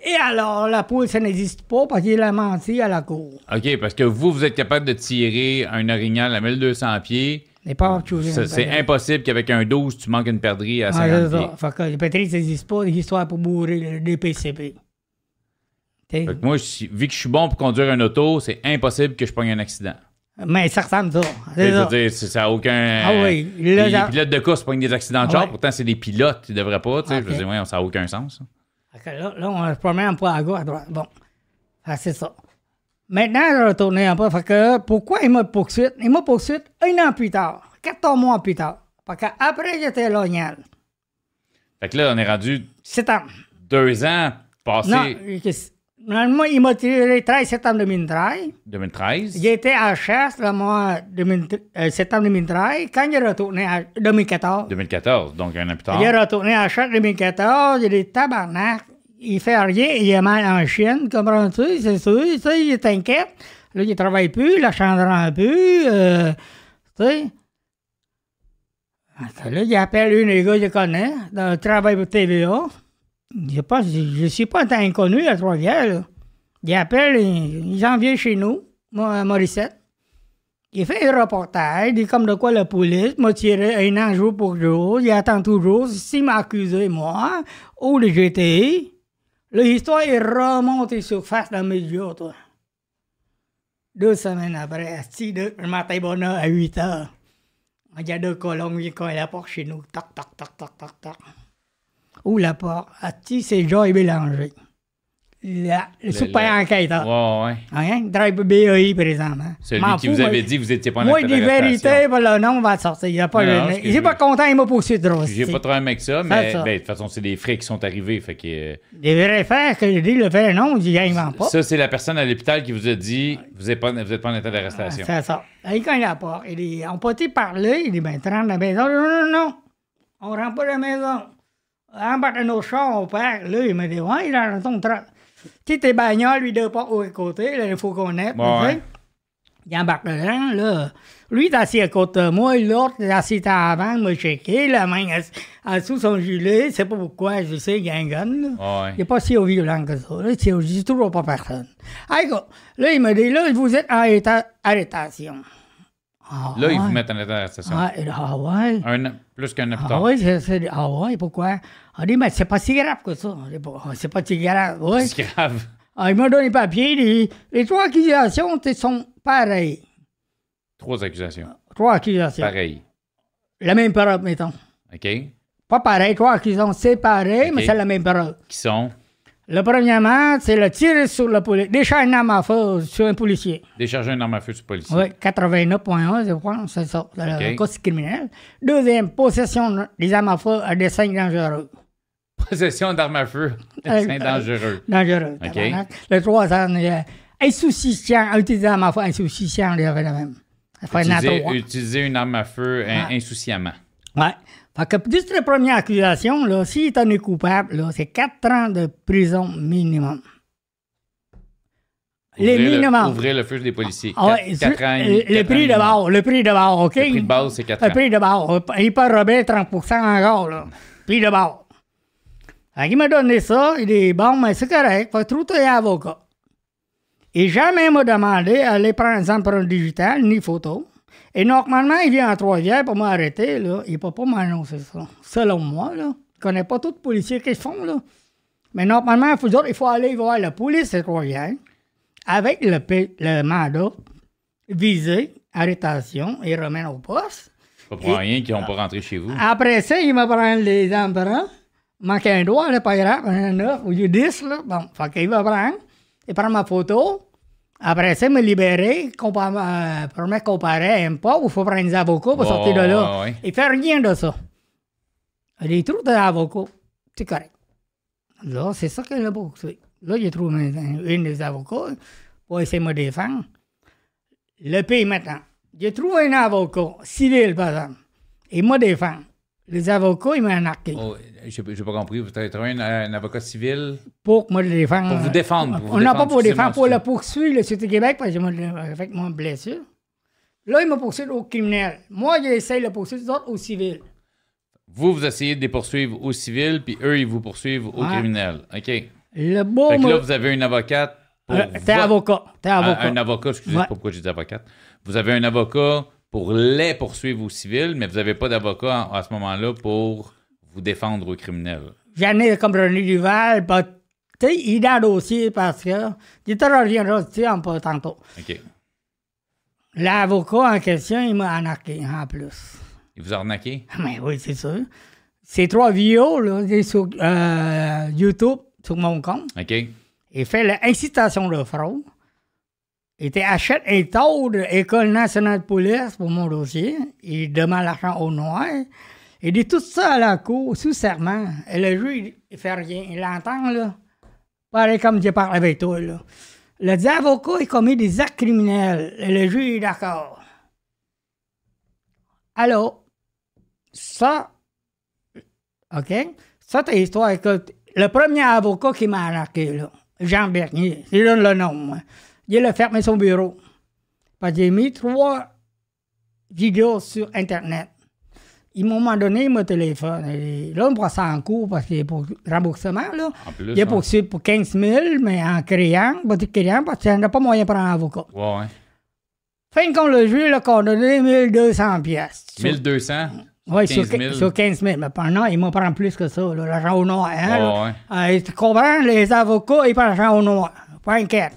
Et alors, la poule, ça n'existe pas parce qu'il a menti à la cour. OK, parce que vous, vous êtes capable de tirer un orignal à 1200 pieds. C'est impossible qu'avec un 12, tu manques une perdrix à Ah, 50 c'est pieds. ça. Fait que les pétris, ça n'existe pas, l'histoire pour bourrer des PCP. Fait que moi, vu que je suis bon pour conduire un auto, c'est impossible que je pogne un accident. Mais ça ressemble à ça. C'est ça. dire, c'est- ça n'a aucun. Ah oui, Les, là, les ça- pilotes de course pognent des accidents de char, Ouais. pourtant, c'est des pilotes, ils devraient pas. Tu sais, Je veux dire, ouais, ça n'a aucun sens. ça. Fait que là, là, on se promène un peu à gauche, à droite. Bon. C'est ça. Maintenant, je vais retourner un peu. Fait que pourquoi il m'a poursuivi? Il m'a poursuivi un an plus tard, 14 mois plus tà Fait qu'après, j'étais à l'Ognal. Fait que là, on est rendu Sept ans. deux ans passés Non, normalement, il m'a tiré le 13 septembre 2013. 2013. J'étais à chasse le mois 2000 euh, septembre 2013. Quand il est retourné à 2014, 2014, donc un an plus tard. il est retourné à chasse 2014. Il est tabarnak. Il fait rien. Il est mal en chienne. Comprends-tu? C'est sûr. Tu sais, il est inquiète. Là, il travaille plus. La chandrant plus. euh, tu sais. Là, il appelle une des gars que je connais, dans le travail pour TVA. Je pas, je ne suis pas un inconnu à Trois-Rivières. là. Il appelle, il, il en chez nous, à Morissette. Il fait un reportage, dit comme de quoi la police m'a tiré un an jour pour jour. Il attend toujours s'il m'a moi, ou le GTI. L'histoire est remontée surface dans les médias, toi. Deux semaines après, asti, de- matin bonheur à 8 heures. Il y a deux colons qui cognent à la porte chez nous. Toc, toc, toc, toc, toc. Où la porte? Asti, c'est Joy Bélanger. La- le, super le- enquêteur. Ouais, ouais. Hein? Drive BAI, présentement. Celui M'en qui fous, vous avait dit que vous étiez pas en Moi, des vérités, ben, le nom va sortir. Il n'y pas Non, le- n'est je- pas content, il m'a poursuivi trop. J'ai pas de problème avec ça, mais ben, de toute façon, c'est des frais qui sont arrivés. Fait que, euh, Des vrais faits que je dis, le vrai nom, il ne pas. ça, c'est la personne à l'hôpital qui vous a dit vous n'êtes pas, vous êtes pas en état d'arrestation. C'est ça. Il cogne à la porte. Il dit, on peut-il parler? Il dit, ben, tu rentres dans la maison. Non, non, non. On rentre pas dans la maison. Chars, on part. Là, il m'a dit, ouais, il est dans ton train. Tu sais, tes bagnoles, lui, deux portes au côté, là, il faut qu'on tu Ouais. sais. Il embarque dedans, là. Lui, est assis à côté de moi, l'autre, est assis à l'avant, il m'a checké, la main en dessous son gilet, c'est pas pourquoi, je sais, il y a un gun, là. Ouais. Il n'est pas si violent que ça. Là, dis toujours pas personne. Écoute, là, il me dit, là, vous êtes en état d'arrestation. Ah, Là, ils vous mettent en état d'arrestation. Ah, ah ouais. Un an- plus qu'un an plus Ah tard. ouais, c'est, c'est- ah ouais, pourquoi? Il dit, mais c'est pas si grave que ça. C'est pas si grave. Ouais. C'est grave. Ah, il m'a donné le papier. dit, les trois accusations sont pareilles. Trois accusations. Trois accusations. Pareil. La même parole, mettons. OK? Pas pareil, trois accusations séparées, mais Ok. c'est la même parole. Qui sont? Le premièrement, c'est le tir sur le policier. Décharge une arme à feu sur un policier. décharger une arme à feu sur le policier. Oui, 89.1, je crois, c'est ça, le Ok. code criminel. Deuxième, possession des armes à feu à dessein dangereux. Possession d'armes à feu. Euh, C'est euh, dangereux. Dangereux. Ok. tabarnak. Le troisième, euh, insouciant, utiliser ma foi insouciant, il y avait la même. Utiliser, utiliser une arme à feu in- Ah. insouciamment. Ouais. Fait que la première accusation, là, s'il est en est coupable, là, c'est 4 ans de prison minimum. Les Ouvrir le- minimums. Ouvrir le feu des policiers. Ah ouais, ans le, le prix de bord, le prix de bord, OK? Le prix de base, c'est 4 Le ans. prix de bord. Il peut remettre 30% encore, là. Prix de bord. Fait qu'il m'a donné ça. Il dit, bon, mais c'est correct. Faut trouver un avocat. Et jamais il m'a demandé d'aller prendre des empreintes digitales ni photo. Et normalement, il vient en Trois-Rivières pour m'arrêter, là. Il ne peut pas m'annoncer ça. Selon moi, là. Je connais pas tous les policiers qui le font, là. Mais normalement, il faut, il faut aller voir la police de Trois-Rivières avec le, le mandat visé, arrestation et remettre au poste. Pas pour rien qu'ils n'ont pas rentré chez vous. Après ça, il me prend les emprunts. Manque un doigt, là, pas grave, un 9 ou 10, là. Bon, fait qu'il va prendre. Il prend ma photo. Après ça, me libérer euh, pour me comparer un pas, il faut prendre des avocats pour sortir de là. ouais. Il fait rien de ça. Il trouve des avocats. C'est correct. Là, c'est ça qu'il a poursuivi. Là, trouve un, une des avocats pour essayer de me défendre. Le pays maintenant. J'ai trouvé un avocat civil, par exemple. Il m'a défendu. Les avocats, ils m'ont arnaqué. Oh, j'ai pas compris. Vous avez trouvé un, un avocat civil? Pour me défendre. Pour vous défendre, pour vous On n'a pas pour défendre, pour excusez-moi, le poursuivre, le Sûreté Québec, parce que j'ai avec mon blessure. Là, il m'a poursuivi au criminel. Moi, j'essaie de le poursuivre les autres au civil. Vous, vous essayez de les poursuivre au civil, puis eux, ils vous poursuivent au criminel. OK. Fait Le beau que me- là, vous avez une avocate. Euh, T'es vo- avocat. T'es Un, avocat. un avocat, excusez, Ouais. c'est pas pourquoi j'ai dit avocate. Vous avez un avocat pour les poursuivre au civil, mais vous n'avez pas d'avocat à ce moment-là pour vous défendre au criminel. J'en ai comme René Duval, tu sais, il est dans le dossier parce que. Je te reviendrai dessus en pas tantôt. OK. L'avocat en question, il m'a arnaqué en plus. Il vous a arnaqué? Mais oui, c'est sûr. Ces trois vidéos, là, sur euh, YouTube, sur mon compte. OK. Il fait l'incitation de fraude. Il te achète un taux de l'École nationale de police pour mon dossier. Il demande l'argent au noir. Il dit tout ça à la cour, sous serment. Et le juge, il- fait rien. Il l'entend, là. Pareil comme je parle avec toi, là. Le avocat, il commet des actes criminels. Et le juge est d'accord. Alors, ça, OK? Ça, c'est l'histoire. Écoute, le premier avocat qui m'a arnaqué, là, Jean Bernier, il donne le nom, moi. Il a fermé son bureau. Parce que j'ai mis trois vidéos sur Internet. Il m'a moment donné, m'a téléphone. Et là, on prend ça en cours parce qu'il est pour remboursement, là. Plus, Il est hein. poursuivi pour 15 000, mais en créant, parce qu'il n'a pas moyen de prendre un avocat. Ouais, ouais. Fin de compte, le juge a condamné 1200 pièces. 1200? Oui, 15 sur, 000. sur 15 000. Mais pendant, il m'en prend plus que ça, l'argent au noir. Hein, là. ouais. Tu comprends, les avocats, ils prennent l'argent au noir? Pas inquiète.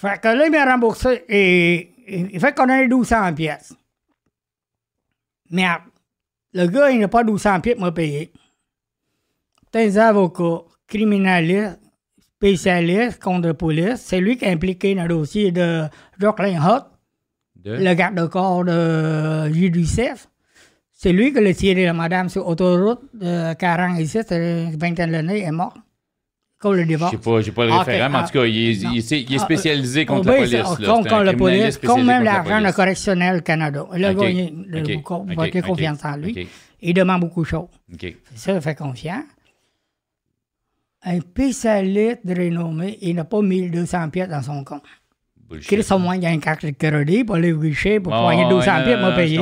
Fait que là, il m'a remboursé et il fait qu'on a 1200 pièces. Merde. Le gars, il n'a pas 1200 pièces pour me payer. C'est un avocat, criminaliste, spécialiste contre la police. C'est lui qui est impliqué dans le dossier de Jacqueline Hutt De? le garde-corps de JDCF. C'est lui qui l'a tiré la madame sur autoroute de 40 ici, c'est une vingtaine d'années, elle est morte. Comme le Je divorce. sais pas, j'ai pas le Ah, référent, ok, mais en tout cas, il est, il est- il est Ah, spécialisé contre Oh, la police. là. Contre, un contre la police, même contre la l'argent de police. correctionnel Canada. Il a Ok, gagné de ok, beaucoup, ok, faut faire ok, confiance en lui. Il demande beaucoup de choses. Ça, fait confiance. Un spécialiste de renommée, il n'a pas 1200 pièces dans son compte. Chris, au moins, il y a une carte de crédit pour aller au guichet, pour Ouais, poigner ouais, 200 ouais, pièces, m'a je payé.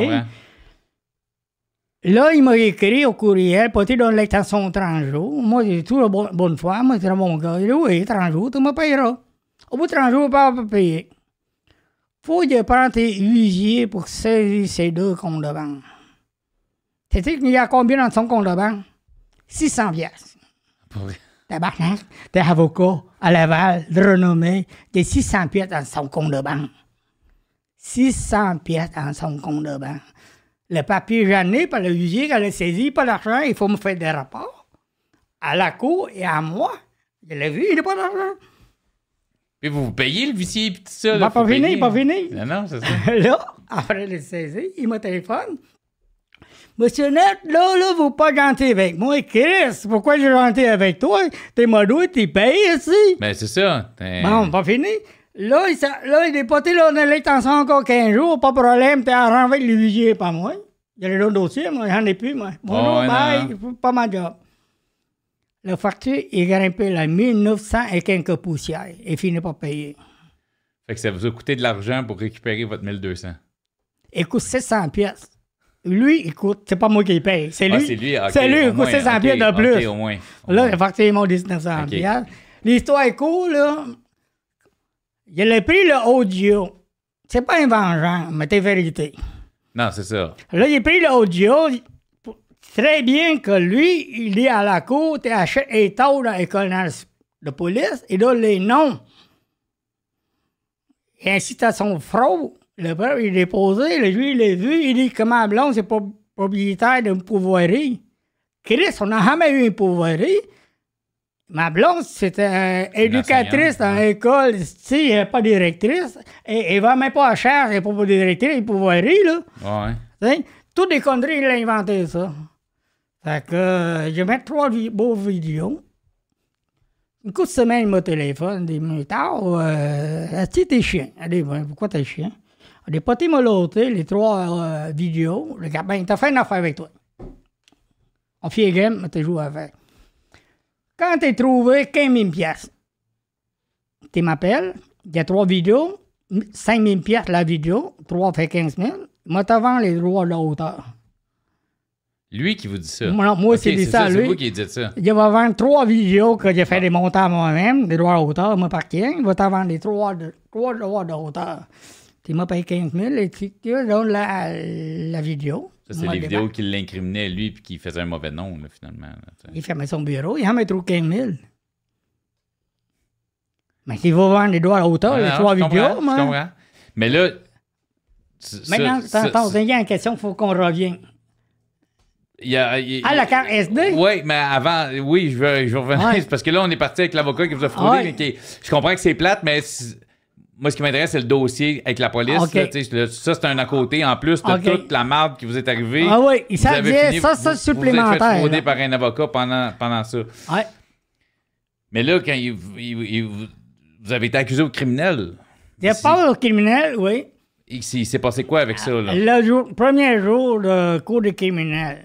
Là, il m'a écrit au courriel, pas dans l'extension 30 jours. Moi, j'ai tout la bonne, foi. Moi, c'est mon gars. Il dit, oui, 30 jours, tu me payeras. Au bout de 30 jours, pas pas payer. Faut que prendre tes huissiers pour saisir ces deux comptes de banque. Tu sais qu'il y a combien dans son compte de banque? 600 pièces. Pas vrai. Tabarnak, t'es avocat à Laval, de renommée, t'es 600 pièces dans son compte de banque. 600 pièces dans son compte de banque. Le papier j'en ai par le quand il a saisi, pas l'argent, il faut me faire des rapports. À la cour et à moi. Je l'ai vu, il n'a pas d'argent. Puis vous vous payez le huissier et tout ça. Il va pas fini, il va fini. Non, non, c'est ça. là, après le saisi, il me téléphone. Monsieur Net, là, là, vous pas gentil avec moi. Chris, pourquoi j'ai gentil avec toi? T'es modou, t'es payé ici. Ben, c'est ça. Bon, pas fini. Là, il, s'a- là, il est poté, là, on a l'extension encore 15 jours, pas de problème, t'es renvoie de l'huissier, pas moi. Il y a le dossier, moi, j'en ai plus, moi. Bonjour, Oh, ouais, bye, pas ma job. Le facture est grimpé à 1900 et quelques poussières et finit pas payer. Fait que ça vous a coûté de l'argent pour récupérer votre 1200. Il coûte 700 pièces. Lui, il coûte, c'est pas moi qui le paye, c'est lui. Ah, c'est lui, C'est lui, il coûte moins, 700 ok, pièces de plus. au moins. au Là, le facture est mon 1900 Ok. pièces. L'histoire est cool, là. Il a pris le audio. C'est pas un vengeance, mais c'est vérité. Non, c'est ça. Là, il a pris l'audio. Très bien que lui, il est à la cour, il achète et tôt dans l'école de police, il donne les noms. Et incitation fraude. Le père, il est déposé, le juge, il l'a vu, il dit que ma blonde, c'est propriétaire d'une pouvoirie. Chris, on n'a jamais eu une pouvoirie. Ma blonde, c'était éducatrice dans l'école, elle n'est pas directrice. Et elle va même pas à charge, elle pas directrice, une pouvoirie, là. Ouais. T'sais, Toutes des conneries, il a inventé ça. Fait que euh, je mettre trois vi- beaux vidéos. Une couple de semaines, mon téléphone, des minutes tard, euh, tu t'es chien? Elle dit, Ben, pourquoi t'es chien? Elle dit, m'a loté les trois euh, vidéos. Le gars, ben, t'as fait une affaire avec toi. On fait game, mais t'as joué avec. Quand t'es trouvé 15 000 piastres, tu m'appelles, il y a trois vidéos, 5 000 piastres la vidéo, trois fait 15 000. Moi, t'avant les droits de la hauteur. Lui qui vous dit ça. Moi, moi, c'est dit ça à C'est lui. vous qui dites ça. Il va vendre trois vidéos que j'ai fait des montants moi-même, des droits de hauteur, moi par qui. Il va t'en vendre les trois, de, trois droits de hauteur. Tu m'as payé 15 000 et tu tu donnes la, la vidéo. Ça, c'est les vidéos qui l'incriminaient, lui, puis qui faisaient un mauvais nom, là, finalement. là. Il fermait son bureau, il en met trop 15 000. Mais s'il va vendre les droits de hauteur, les trois vidéos, moi. Je comprends. Mais là. Maintenant, ça- attends, ça- il y a une question, il faut qu'on revienne. il y a- il- Ah, la carte SD? Oui, mais avant, oui, je veux, je veux revenir. Ouais. Parce que là, on est parti avec l'avocat qui vous a fraudé. Ouais. qui je comprends que c'est plate, mais moi, ce qui m'intéresse, c'est le dossier avec la police. Là, le- ça, c'est un à côté. En plus, de toute la marde qui vous est arrivée. Ah oui, il Vous s'en avez disait, fini- ça, ça, vous- supplémentaire, vous êtes fait frauder par un avocat pendant, pendant ça. Ouais. Mais là, quand il- il- il- vous, avez été accusé au criminel, Il pas au criminel, oui. il, s'est il s'est passé quoi avec ça? Là? Le jour, premier jour de cours de criminel,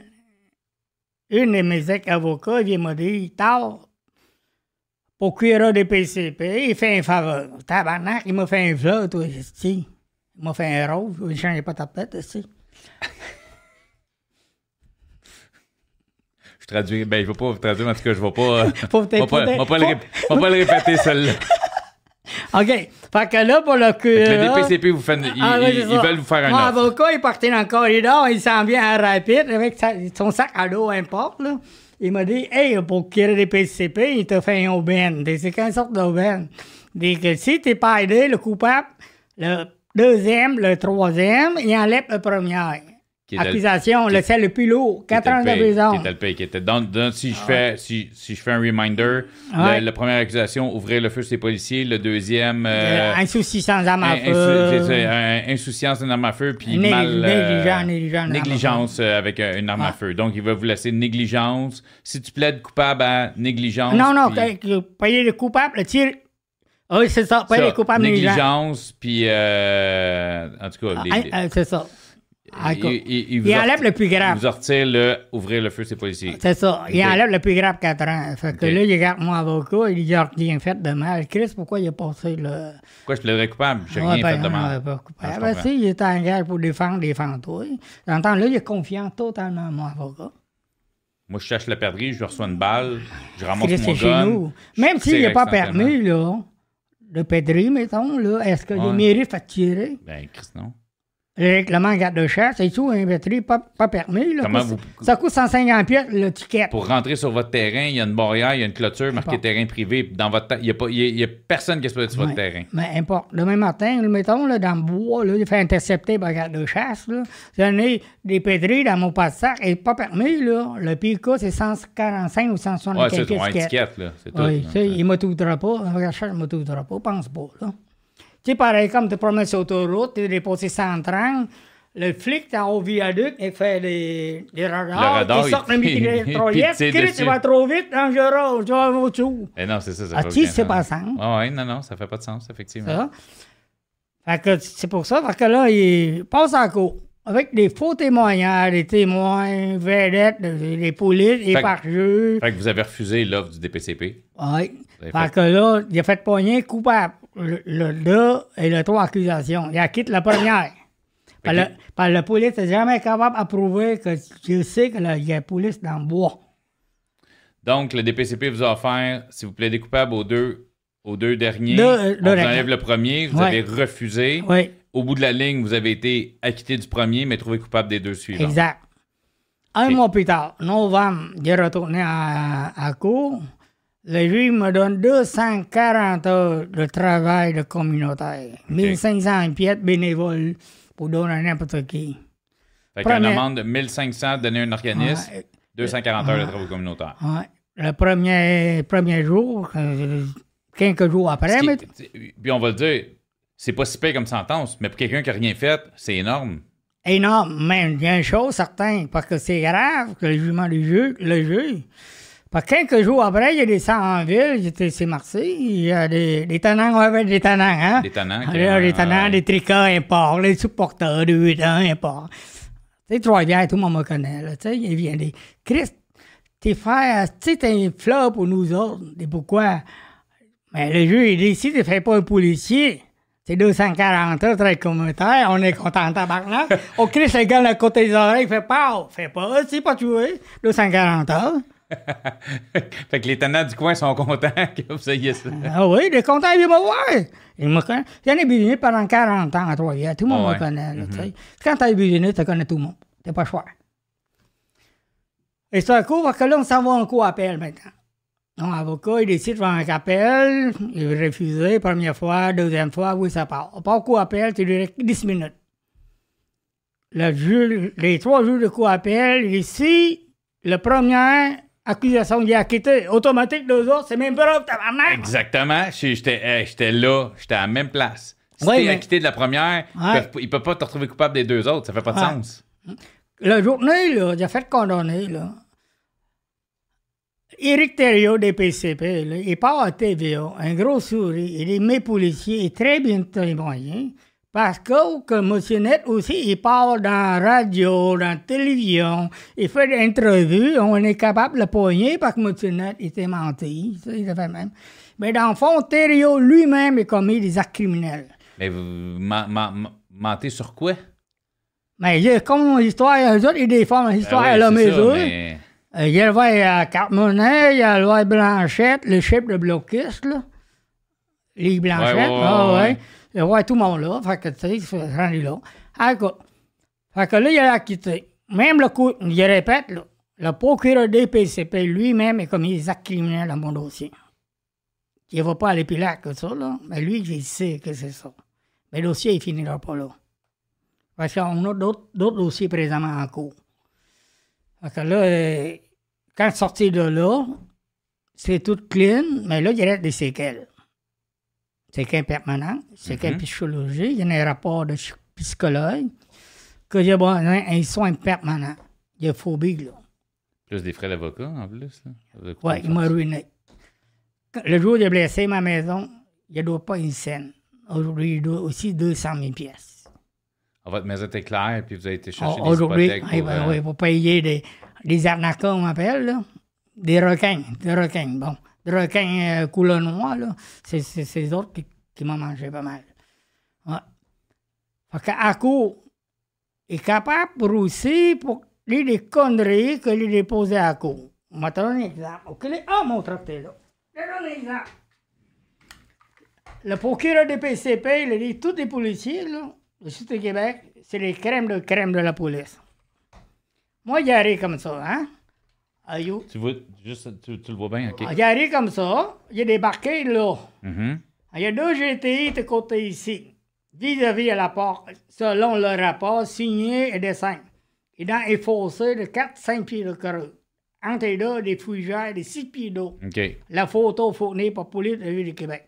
une de mes ex-avocats vient me dire Tard, procureur des PCP, il fait un faveur. Tabarnak, il m'a fait un fleur, toi. Il m'a fait un rose, il ne changeait pas ta tête, esti. Je traduis, ben, je vais pas vous traduire, en tout cas, je vais pas. euh, Faut peut-être- vais pas, le, faut- pas répéter, celle-là. OK. Fait que là, pour le Fait que Le cureur... DPCP, vous fait, ils, Ah, ils- veulent vous faire un Mon avocat, il partait dans le corridor, il s'en vient à rapide avec sa- son sac à dos, importe, là. Il m'a dit, hey, pour qu'il des PCP, il te fait une aubaine. Des- C'est quelle sorte d'aubaine? Dit que si t'es pas aidé, le coupable, le deuxième, le troisième, il enlève le premier. Accusation, le c'est le plus lourd, Qui 4 était ans de prison. Qui était le paye, qui était dans- si, je fais, si, si je fais un reminder, Ouais. la première accusation, ouvrir le feu sur les policiers. Le deuxième, euh, Euh, insouciance à ma in- feu. euh, insouciance d'une arme à feu, puis Nég- mal... euh, négligent, négligent d'une arme à négligence euh, avec euh, une arme à Ouais. feu. Donc, il va vous laisser négligence. Si tu plaides coupable à négligence... Non, non, puis- payer le coupable, le tir. Oui, c'est ça, payer ça, le coupable négligent. négligence, puis... euh, en tout cas, les- Ah, les- ah, c'est ça. Ah, il, il- il il enlève le plus grave. Il vous retire le ouvrir le feu sur les policiers. C'est ça. Il enlève le plus grave 4 ans. Fait que Ok. là, il regarde mon avocat, il dit, il a rien fait de mal. Chris, pourquoi il a passé le. Pourquoi je plaiderais coupable? J'ai Ouais, rien ben, fait de mal. pas coupable. Ah, je Ben, si, il est en guerre pour défendre fantômes. J'entends, là, il est confiant totalement à mon avocat. Moi, je cherche la perdrix, je reçois une balle, je ramasse Chris, mon c'est chez gun. nous. Même je s'il n'est pas permis, là, de pédrer, mettons, là, est-ce que Ouais. mairies fait tirer? Ben, Chris, non. Le règlement garde de chasse, c'est tout, un pédri pas, pas permis. Là, Comment Ça- vous- Ça coûte 150 pièces le ticket. Pour rentrer sur votre terrain, il y a une barrière, il y a une clôture marquée terrain privé. Dans votre ta- il n'y a, pas- a- personne qui se peut sur votre Ouais. terrain. Mais importe. Le même matin, là, mettons, là, dans le bois, là, il fait intercepter par garde de chasse. Là. J'en ai des pédris dans mon passe-sac et pas permis. Là. Le pire cas, c'est 145 ou Ouais, 175 c'est ton tickets. étiquette, là. C'est tout. Oui, il ne m'autoudra pas. La recherche ne pas. Pense pas, là. Tu sais, pareil, comme tu promets sur l'autoroute, tu es déposé 130. Le flic est en haut viaduc, il fait des, des radars. Le radar, il sort il- mitraillette. il tire Chris, dessus. il va trop vite, dangereux, tu vas au-dessous. Eh non, c'est ça. ça Ah, fait tu c'est sens. pas ça. hein? Ah ouais, non, non, ça fait pas de sens, effectivement. Ça. Fait que c'est pour ça, fait que là, il passe en cours. Avec des faux témoignages, des témoins, vedettes, des des polices, que- parjures. Fait que vous avez refusé l'offre du DPCP. Avez Fait fait- que là, il a fait pogner coupable. Le, le 2 et le 3 accusations. Il a quitté la première. Par, Ok. le, par la police n'est jamais capable de prouver que je sais que là, il y a la police dans le bois. Donc, le DPCP vous a offert, si vous plaidez coupable aux deux, aux deux derniers, Deux, euh, on deux vous enlève le premier, vous Ouais. avez refusé. Oui, Au bout de la ligne, vous avez été acquitté du premier, mais trouvé coupable des deux suivants. exact. Un mois plus tard, novembre, il est retourné à, à cour. Le juge me donne 240 heures de travail de communautaire. 1500 pièces bénévoles pour donner à n'importe qui. Fait qu'une amende de 1500 donné à un organisme, Ouais. 240 heures de travaux communautaires. Ouais. Le premier, premier jour, euh, quelques jours après, qui- mais Puis on va le dire, c'est pas si pire comme sentence, mais pour quelqu'un qui n'a rien fait, c'est énorme. énorme. Mais il y a une chose certaine, parce que c'est grave que le jugement du juge, le juge. Quelques jours après, il des sangs en ville, j'étais c'est Marseille, il y a des, des tenants, on des tenants, hein? Des tenants, Ah, là, des tenants, ouais. des tricots imports, les supporters de 8 ans imports. Tu sais, Trois-Rivières, tout le monde me connaît, là, tu sais, il vient des... Christ, tes frères, tu sais, t'es un flop pour nous autres. Et pourquoi? Mais le juge, il dit, si tu fais pas un policier, c'est 240 heures, très communautaire, on est content tabarnak. Au Christ, le gars, à côté des oreilles, il fait pas, fais pas, c'est pas tué, 240 heures. fait que les tenants du coin sont contents que vous ayez ça. Ah oui, il est content, il vient me voir. Il me connaît. J'en ai businé pendant 40 ans à Trois-Rivières. Tout le monde ouais. me connaît. là, tu sais. Quand t'as businé, tu connais tout le monde. T'es pas choix. Et c'est un coup, parce que là, on s'en va en cours appel maintenant. Mon avocat, il décide de faire un appel. Il veut refuser, première fois, deuxième fois, oui, ça part. Au cours appel, tu dirais 10 minutes. Le juge, les trois jours de cours appel, si la première accusation il est acquitté, automatique, deux autres, c'est même preuve, tabarnak. Exactement. J'étais là, j'étais à la même place. Si Ouais, t'es mais- acquitté de la première, Ouais. peuvent- ils peuvent pas te retrouver coupable des deux autres. Ça fait pas de Ouais. sens. La journée, là, il a fait condamner, là. Éric Thériault des PCP, là, il part à TVA, un gros sourire, il est mes policiers, est très bien témoigné. Parce que, M. Net aussi, il part dans la radio, dans la télévision, il fait des entrevues, on est capable de le pogner parce que M. Net était menti, ça, il fait même. Mais dans le fond, Thériault lui-même a commis des actes criminels. Mais vous mentez sur quoi? Mais il y a comme l'histoire, eux autres, ils déforment l'histoire Ben à mais- Euh, Il y a le voix à Carmonnet, il y a le voix Blanchette, le chef de bloquiste, là. Les Blanchette, Ouais, ouais, ouais, ah, ouais. Y a tout le monde là. Fait que, tu sais, rendu là. Écoute. Fait que là, il a acquitté. Même le coup, je répète, le procureur des PCP lui-même a commis des actes criminels dans mon dossier. Il ne va pas aller plus là que ça. Mais lui, il sait que c'est ça. Mais le dossier, il finira pas là. Parce qu'on a d'autres dossiers présentement en cours. Fait que là, euh, quand sorti de là, c'est tout clean, mais là, il a des séquelles. Séquelles permanentes, séquelles Mhm. psychologiques, il y a un rapport de ch- psychologue, que j'ai besoin d'un soin permanent. Il y a phobie, là. Plus des frais d'avocat, en plus. Une il m'a ruiné. Le jour où a blessé ma maison, il ne doit pas une scène. Aujourd'hui, il doit aussi 200 000 pièces. Ah, Votre maison était claire, puis vous avez été chercher Oh, des Aujourd'hui, pour, va, euh, oui, pour payer des, des arnaqueurs, on m'appelle, là. Des requins, des requins, bon. Des requins euh, couleur noire, là. C'est c'est- c'est eux autres qui, qui m'ont mangé pas mal. Ouais. Fait il est capable aussi, pour dire des conneries que lui déposer à court. On va te donner un exemple. OK, les- Ah, mon tracté, là. Je donne un exemple. Le procureur des PCP, il a dit tous les policiers, là, le sud du Québec, c'est les crèmes de crème de la police. Moi, il arrive comme ça, hein? Ayou. Tu, vois, juste, tu, tu le vois bien, OK. Il arrive comme ça, est débarqué là. Mhm. Il y a deux GTI de côté ici, vis-à-vis à la porte, selon le rapport signé et dessin. Et dans les fossés de 4-5 pieds de creux. Entre les deux, des fougères de 6 pieds d'eau. La photo fournie par Police de la Ville du Québec.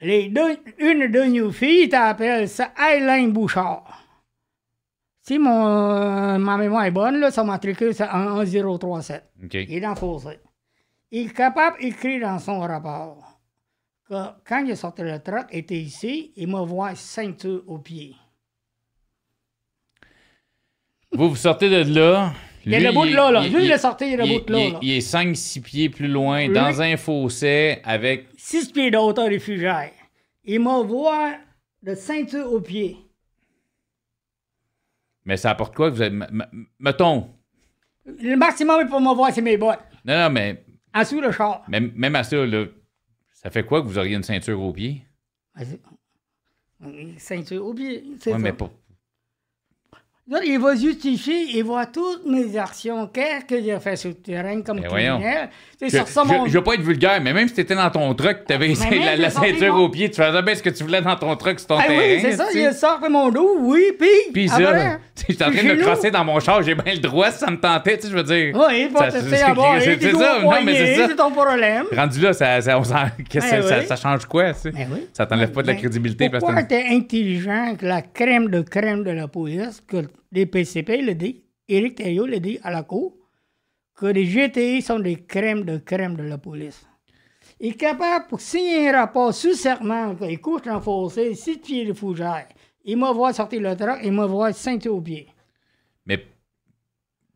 Les deux, une de nos filles t'appelle ça Aileen Bouchard. Si mon, euh, ma mémoire est bonne, là, son matricule, c'est en 1037. OK. Il est dans le fossé. Il est capable d'écrire dans son rapport quand il est sorti le truck, il était ici, il m'a vu ceinture au pied. Vous, vous sortez de là. Il est Lui, debout de là, là. il- Lui, il est sorti, il est debout de là, il- est 5-6 pieds plus loin, Oui. dans un fossé, avec. Six pieds de hauteur des fugères. Il m'a vu de ceinture au pied. Mais ça apporte quoi que vous avez. Mettons. Le maximum il peut me voir, c'est mes bottes. Non, non, mais En dessous le char. même, même à ça, là, ça fait quoi que vous auriez une ceinture au pied? Vas-y. Ceinture au pied. C'est Ouais, mais. Là, il va justifier, il voit toutes mes actions. Qu'est-ce que j'ai fait sur le terrain comme Ben criminel? Je, ça, mon... je veux pas être vulgaire, mais même si t'étais dans ton truck, t'avais Mais même la, la ceinture mon- au pied, tu faisais bien ce que tu voulais dans ton truck sur ton Ah terrain. oui, c'est ça, il sort de mon dos, oui, puis... Puis ça, j'étais en train de me crosser dans mon char, j'ai bien le droit si ça me tentait, tu sais, je veux dire. Oui, Ça, te faire avoir, c'est- ça, non, mais c'est ça. c'est ton problème. Rendu là, ça, ça, on Ben ça, ça change quoi? Ben oui. Ça t'enlève pas de la Ben, crédibilité. Pourquoi t'es intelligent que la crème de crème de la police, que les PCP le dit, Éric Thériault le dit à la cour, que les GTI sont des crèmes de crème de la police. Il est capable, pour signer un rapport sous serment, qu'il couche dans le fossé, six pieds de fougère. Il m'a voir sortir le truck, il m'a voir ceinture au pied. Mais,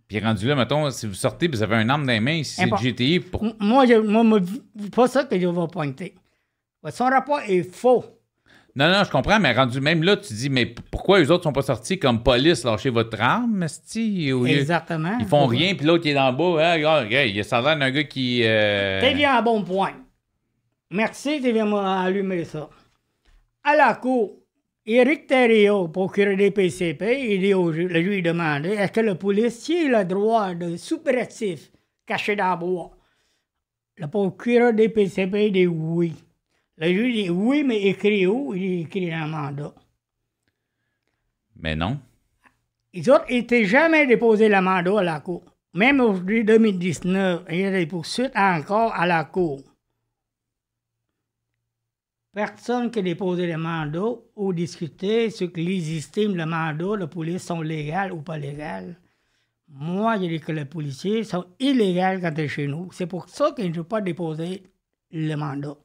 puis rendu là, mettons, si vous sortez et vous avez un arme dans les mains, si c'est le GTI, pour... M- Moi, je, moi, moi, c'est pas ça que je vais pointer. Son rapport est faux. Non, non, je comprends, mais rendu même là, tu dis, mais pourquoi eux autres sont pas sortis comme police, lâcher votre arme, lieu- Exactement. Ils font rien, puis l'autre qui est dans le bas, ah, regarde, regarde, il a ça d'un gars qui... euh, T'es bien à bon point. Merci, tu viens m'allumer ça. À la cour, Éric Thériault, procureur des PCP, il dit au juge, le juge demandait est-ce que le policier a le droit de supplétif caché dans le bois Le procureur des PCP dit oui. Le juge dit oui, mais écrit où? Il dit écrit le mandat. Mais non. Les autres n'étaient jamais déposé le mandat à la cour. Même aujourd'hui, 2019, il y a des poursuites encore à la cour. Personne qui a déposé le mandat ou discuté sur que les estimes le mandat, la police sont légales ou pas légales. Moi, je dis que les policiers sont illégaux quand ils sont chez nous. C'est pour ça qu'ils ne peuvent pas déposer le mandat.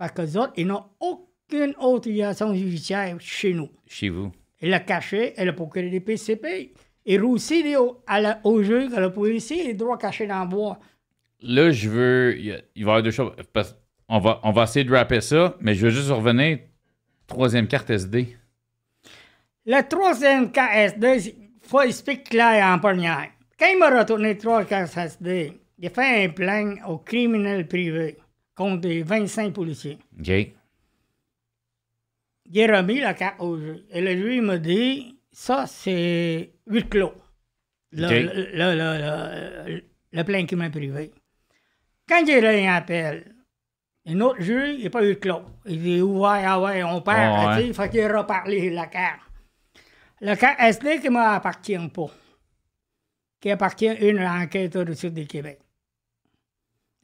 Parce que les autres, ils n'ont aucune autorisation judiciaire chez nous. Chez vous. Il l'a caché, elle a procuré des PCP. Et Roussi au, à la- policier est droit caché dans le bois. Là, je veux... Il, a- il va y avoir deux choses. Parce- on, va, on va essayer de rapper ça, mais je veux juste revenir. Troisième carte SD. Le troisième KSD, il faut expliquer clair en première. Quand il m'a retourné trois KSD, il a fait un plainte au criminel privé contre des 25 policiers. OK. J'ai remis la carte au juge. Et le juge m'a dit, ça, c'est huit clos. Le, OK. le, le, le, le- le plein criminel privé. Quand j'ai eu un appel, un autre juge, il n'a pas eu de clos. Il dit, ouais, ah ouais, on perd. Ah ouais. Il faut qu'il reparle la carte. La carte SD qui ne m'appartient pas. Qui appartient à une enquête Sud du Québec.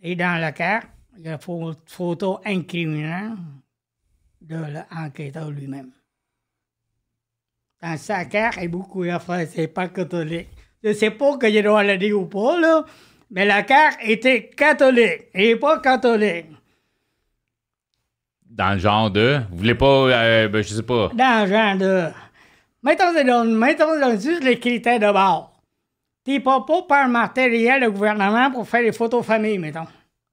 Et dans la carte, il y a une pho- photo incriminante de l'enquêteur lui-même. Dans sa carte, il y a beaucoup d'affaires, c'est pas catholique. Je sais pas que je dois le dire ou pas, là, mais la carte était catholique et pas catholique. Dans le genre de... Vous voulez pas... euh, ben, je sais pas. Dans le genre de. Mettons, dans- mettons dans juste les critères de bord. T'es pas pas par matériel de gouvernement pour faire les photos famille, mettons.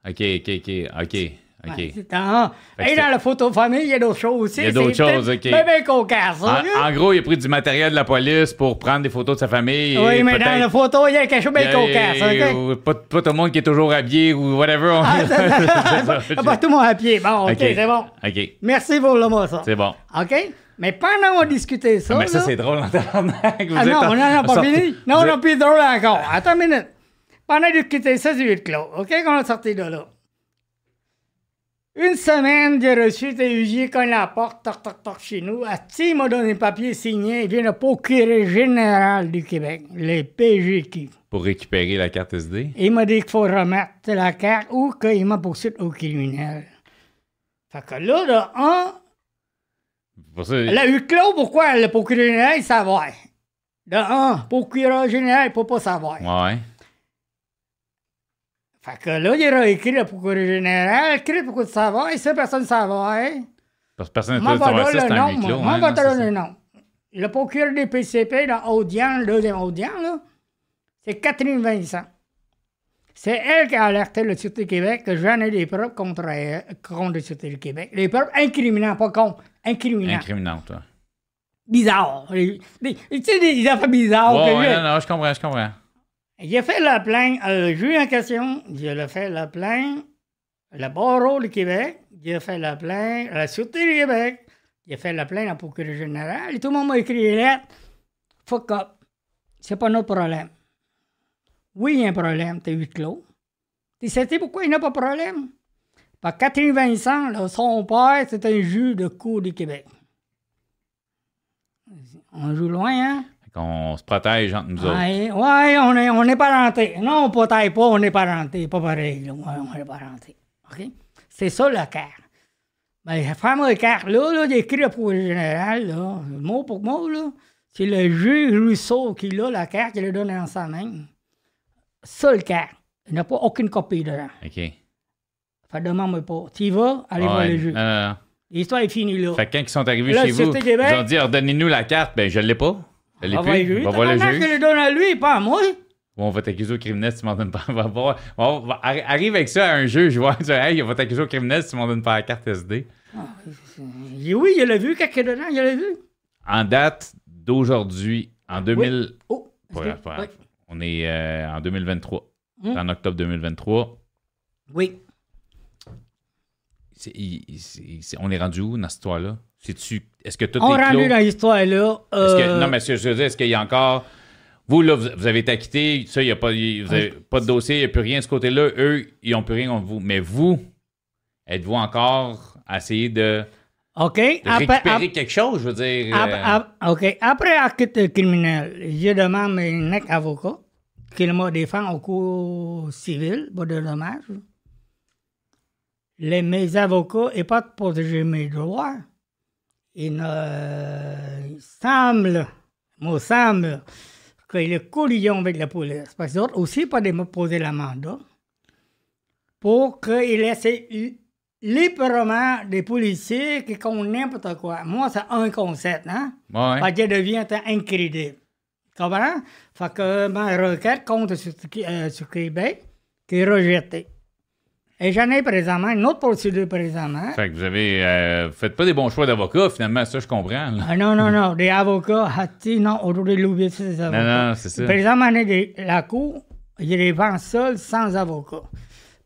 OK, OK, OK, OK, OK. Ouais, c'est dans- Fait que et c'est- dans la photo famille, il y a d'autres choses aussi. Il y a d'autres choses, ok. bien, bien cocasse, En, là. en gros, il a pris du matériel de la police pour prendre des photos de sa famille. Oui, mais dans la photo, il y a quelque chose de bien cocasse, Pas, pas tout le monde qui est toujours habillé ou whatever. on- Ah, ça, ça, ça, ça, pas tout le monde pied. Bon, OK, Ok. c'est bon. OK, Merci pour le mot, ça. c'est bon. OK? Mais pendant qu'on discutait ça, mais ça, c'est drôle en tabarnak. Ah non, on n'en a pas sorti- fini. Non, on n'a plus drôle encore. Attends une minute. Pendant de quitter ça, c'est huit clos. OK, qu'on est sorti de là. Une semaine, j'ai reçu des huissiers quand la porte, toc, toc, toc, chez nous. Asti il m'a donné un papier signé. Il vient le procureur général du Québec, le PGQ. Pour récupérer la carte SD. Il m'a dit qu'il faut remettre la carte ou qu'il m'a poursuivi au criminel. Fait que là, de un, Pour ça, la huit clos, pourquoi le procureur général, il savoir? De un, procureur général, il ne peut pas savoir. Ouais. Fait que là, il a écrit le procureur général, écrit pour savoir, et ça, personne ne savoir. Parce que personne vais savoir ça, c'est le un nom. huis Moi, clos. Moi, hein, non, le nom. Le procureur des PCP, dans le deuxième audience, là, c'est Catherine Vincent. C'est elle qui a alerté le Sûreté du Québec que j'en ai des preuves contre, contre le Sûreté du Québec. Les preuves incriminantes, pas contre, incriminantes. Incriminante, toi. Les- Tu sais, des affaires bizarres. Ouais, que ouais, non, non, je comprends, je comprends. J'ai fait la plainte, le juge en question, j'ai fait la plainte, le barreau du Québec, j'ai fait la plainte à la Sûreté du Québec, j'ai fait la plainte à la procureur général, et tout le monde m'a écrit des lettres. Fuck up. C'est pas notre problème. Oui, il y a un problème, t'es huis clos. Tu sais pourquoi il n'y a pas de problème? Parce que Catherine Vincent, son père, c'est un juge de cour du Québec. On joue loin, hein? Qu'on se protège entre nous autres. Ouais, on est, on est parenté. Non, peut-être pas, on est parenté. Pas pareil, là. On est parenté. OK? C'est ça, la carte. Ben, la fameuse carte, là, là, écrit le procureur général, là, mot pour mot, là, c'est le juge Rousseau qui a la carte, qui le donne dans sa main. Seule carte. Il n'y a pas aucune copie dedans. OK. Fait demande-moi pas. Tu y vas, allez voir le juge. L'histoire est finie, là. Fait que quand ils sont arrivés Là, chez vous, Québec- ils ont dit redonnez-nous la carte. Ben, je l'ai pas. Je l'ai Va voir le juge. Je donne à lui, pas à moi? Ou on va t'accuser au criminel si tu m'en donnes pas. On va voir. On va- arri- arrive avec ça à un juge, voir. tu Hey, on va t'accuser au criminel si tu m'en donnes pas la carte SD. Dit, oui, il l'a vu, quelqu'un dedans, il l'a vu. En date d'aujourd'hui, en 2000. Oh, Pas oui. On est euh, en 2023. Hmm. En octobre 2023. Oui. C'est- il- c'est- on est rendu où dans cette histoire-là? C'est-tu. Est-ce que tout On est clos? dans l'histoire là. Que- euh, non, mais ce que je veux dire, est-ce qu'il y a encore. Vous, là, vous, vous avez été acquitté, ça, il n'y a pas, vous avez pas de dossier, il n'y a plus rien de ce côté-là. Eux, ils n'ont plus rien contre vous. Mais vous, êtes-vous encore à essayer de, OK. de Après, récupérer quelque chose, je veux dire? ap- euh, OK. Après acte criminel, je demande à un avocat qu'il me défend au cours civil, pas de dommages. Les, mes avocats et pas de protéger mes droits. Il il semble, me semble, qu'il est collision avec la police. Parce que d'autres aussi pas de me poser la mandat pour qu'il laisse librement des policiers qui font n'importe quoi. Moi, c'est un concept, hein? ouais. Fait que devient incrédible. Tu comprends? Fait que ma requête contre sur, euh, sur Québec qui est rejetée. Et j'en ai présentement une autre procédure présentement. Fait que vous avez. euh, faites pas des bons choix d'avocat, finalement, ça, je comprends. Ah, non, non, non, des avocats, hâtis, non, aujourd'hui, l'oublier, c'est des avocats. Non, non, c'est ça. Présentement, on est des- la cour, je les vends seuls, sans avocat.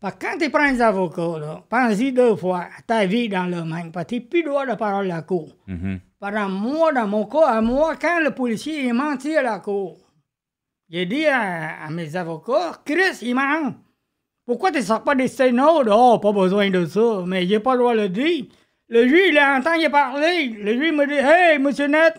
Parce que quand tu prends des avocats, pense-y deux fois, ta vie dans le même. Parce que tu n'as plus le droit de parler à la cour. Mhm. Pendant moi, dans mon cas, à moi, quand le policier est menti à la cour, j'ai dit à, à mes avocats, Chris, il ment. Pourquoi tu ne sors pas des sténos? Oh, pas besoin de ça, mais il n'a pas le droit de le dire. Le juge, il entend, il a parlé. Le juge me dit, Hey, monsieur Net,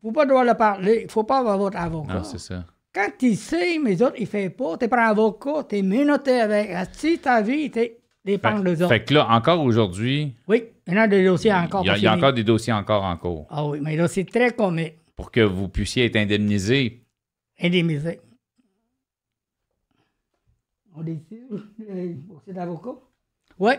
faut pas le droit de parler. Il faut pas avoir votre avocat. Non, c'est ça. Quand tu sais, mais autres, ils ne font pas. Tu prends un avocat, tu es menotté avec. Si ta vie, tu dépend Fait, des autres. fait que là, encore aujourd'hui, Oui, il y a des dossiers encore. il y a, pas il y a encore des dossiers encore en cours Ah oui, mais là, c'est très comique. pour que vous puissiez être indemnisé. Indemnisé. On décide, euh, dossier d'avocat? Oui.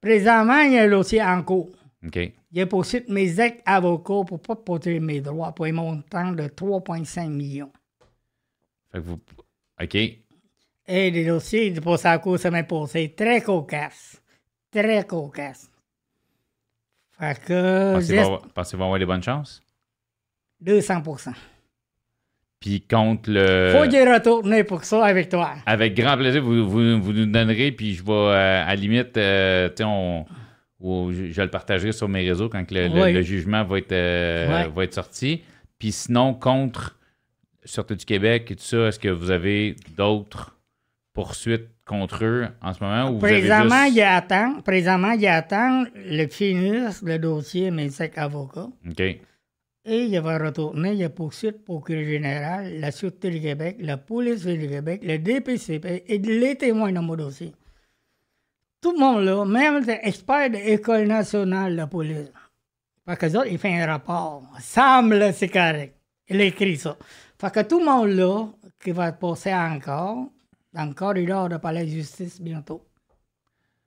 Présentement, il y a un dossier en cours. OK. J'ai poursuivi mes ex-avocats pour ne pas protéger mes droits pour un montant de 3,5 millions. Fait que vous. OK. Et les dossiers de passé à cour semaine passée, très cocasse. Très cocasse. Fait que. Pensez-vous j'ai avoir, pensez-vous avoir des bonnes chances? 200 Puis contre le. Faut que je retourne pour ça avec toi. Avec grand plaisir, vous, vous, vous nous donnerez, puis je vais, euh, à la limite, euh, tu sais, on, ou je, je le partagerai sur mes réseaux quand le, le- Oui. le jugement va être, euh, Ouais. va être sorti. Puis sinon, contre Sûreté du Québec et tout ça, est-ce que vous avez d'autres poursuites contre eux en ce moment? Ou vous avez Présentement, juste- il attend. Présentement, il attend le finir le dossier mes cinq avocats. OK. Et il va retourner, il poursuite pour procureur général, la Sûreté du Québec, la Police du Québec, le DPCP et les témoins dans mon dossier. Tout le monde là, même les experts de l'École nationale de la police, Fait que autres, ils font un rapport. Semble, c'est correct. Il écrit ça. Fait que tout le monde là, qui va passer encore, dans le corridor de palais de justice bientôt.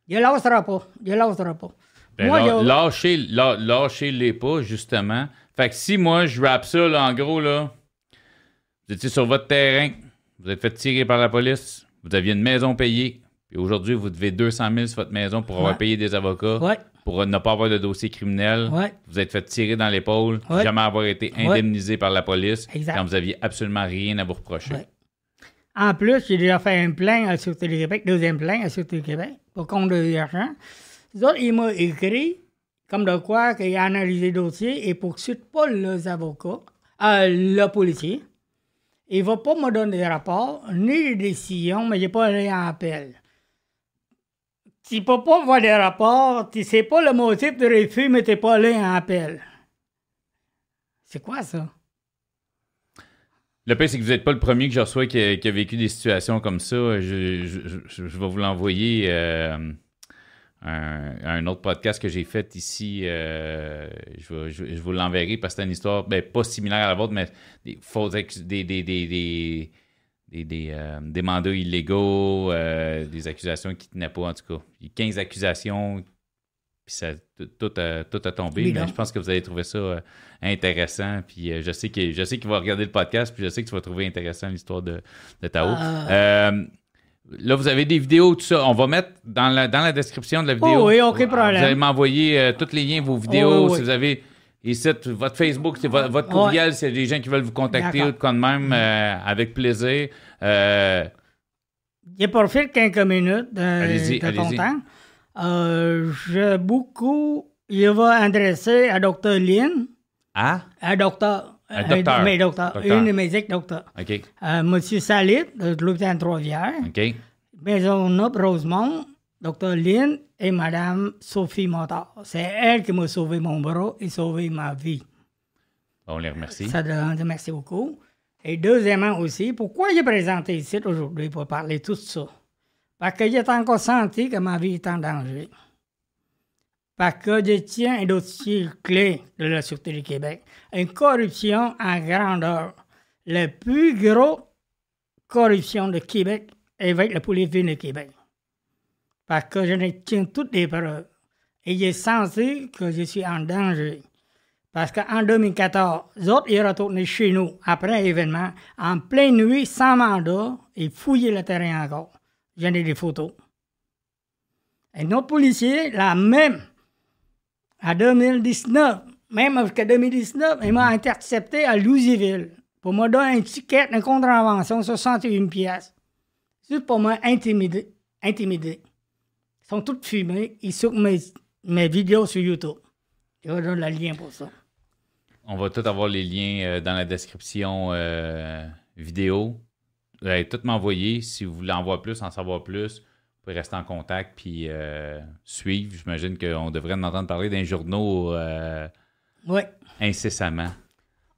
Il ne lâchera pas. Il ne lâchera pas. Ben, Moi, lâchez-les pas, justement. Fait que si moi, je rappe ça, là, en gros, là, vous étiez sur votre terrain, vous êtes fait tirer par la police, vous aviez une maison payée, puis aujourd'hui, vous devez 200 000 sur votre maison pour avoir Ouais. payé des avocats, Ouais, pour ne pas avoir de dossier criminel. ouais. Vous êtes fait tirer dans l'épaule, jamais avoir été indemnisé par la police, Exact. quand vous aviez absolument rien à vous reprocher. En plus, j'ai déjà fait un plein à la Sûreté du Québec, deuxième plein à la Sûreté du Québec, pour compte de l'argent. Les autres, ils m'ont écrit, comme de quoi, qu'il a analysé le dossier et poursuit pas les avocats, euh, le policier. Il ne va pas me donner des rapports, ni des décisions, mais il n'est pas allé en appel. Tu ne peux pas voir des rapports, tu ne sais pas le motif de refus, mais tu n'es pas allé en appel. C'est quoi ça? Le pire, c'est que vous n'êtes pas le premier que je reçois qui a, vécu des situations comme ça. Je, je- je- je vais vous l'envoyer euh, un, un autre podcast que j'ai fait ici. euh, je, je- je vous l'enverrai parce que c'est une histoire ben, pas similaire à la vôtre, mais des fausses des, des, des, des, des, euh, des mandats illégaux, euh, des accusations qui ne tenaient pas, en tout cas. Il y a 15 accusations, puis ça, tout, tout a, tout a tombé. Oui, mais je pense que vous allez trouver ça intéressant. Puis je sais qu'il va regarder le podcast, puis je sais que tu vas trouver intéressant l'histoire de, de Tao. Là, vous avez des vidéos, tout ça. On va mettre dans la, dans la description de la vidéo. Oh oui, aucun Vous problème. allez m'envoyer euh, tous les liens, vos vidéos, Oh oui, oui. si vous avez. Ici, votre Facebook, c'est vo- votre Ouais. courriel, a des gens qui veulent vous contacter ou de même, euh, avec plaisir. Euh, Je profite quelques minutes de, de ton temps. Euh, je beaucoup, je vais adresser à Dr. Lynn, ah, à docteur, Un docteur. mes docteurs, Docteur. une de mes ex-docteurs. OK. Euh, Monsieur Salit, de l'hôpital Trois-Rivières, OK. Maisonneuve Rosemont, Dr. Lynn et Madame Sophie Motard. C'est elle qui m'a sauvé mon bras et sauvé ma vie. On les remercie. Ça donne, merci beaucoup. Et deuxièmement aussi, pourquoi j'ai présenté ici aujourd'hui pour parler de tout ça? Parce que j'ai encore senti que ma vie est en danger. Parce que je tiens un dossier clé de la Sûreté du Québec. Une corruption en grandeur. La plus grosse corruption de Québec est avec la police de Québec. Parce que je tiens toutes les preuves. Et j'ai senti que je suis en danger. Parce qu'en 2014, les autres, ils retournaient chez nous après l'événement, en pleine nuit, sans mandat, et fouillaient le terrain encore. J'en ai des photos. Et notre policier, la même, en 2019, même jusqu'à 2019, il m'a intercepté à Louisville pour me donner un ticket de contravention, 61 pièces. Juste pour m'intimider. Intimider. Ils sont tous filmés. Ils sont mes, mes vidéos sur YouTube. Je vous donne le lien pour ça. On va tout avoir les liens euh, dans la description euh, vidéo. Vous allez tout m'envoyer. Si vous voulez en voir plus, en savoir plus, vous pouvez rester en contact puis euh, suivre. J'imagine qu'on devrait en entendre parler d'un journaux euh, Oui. incessamment.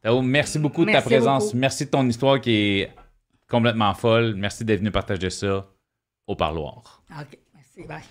Tao, merci beaucoup de ta présence. beaucoup. Merci de ton histoire qui est complètement folle. Merci d'être venu partager ça au parloir. OK. Merci. Bye.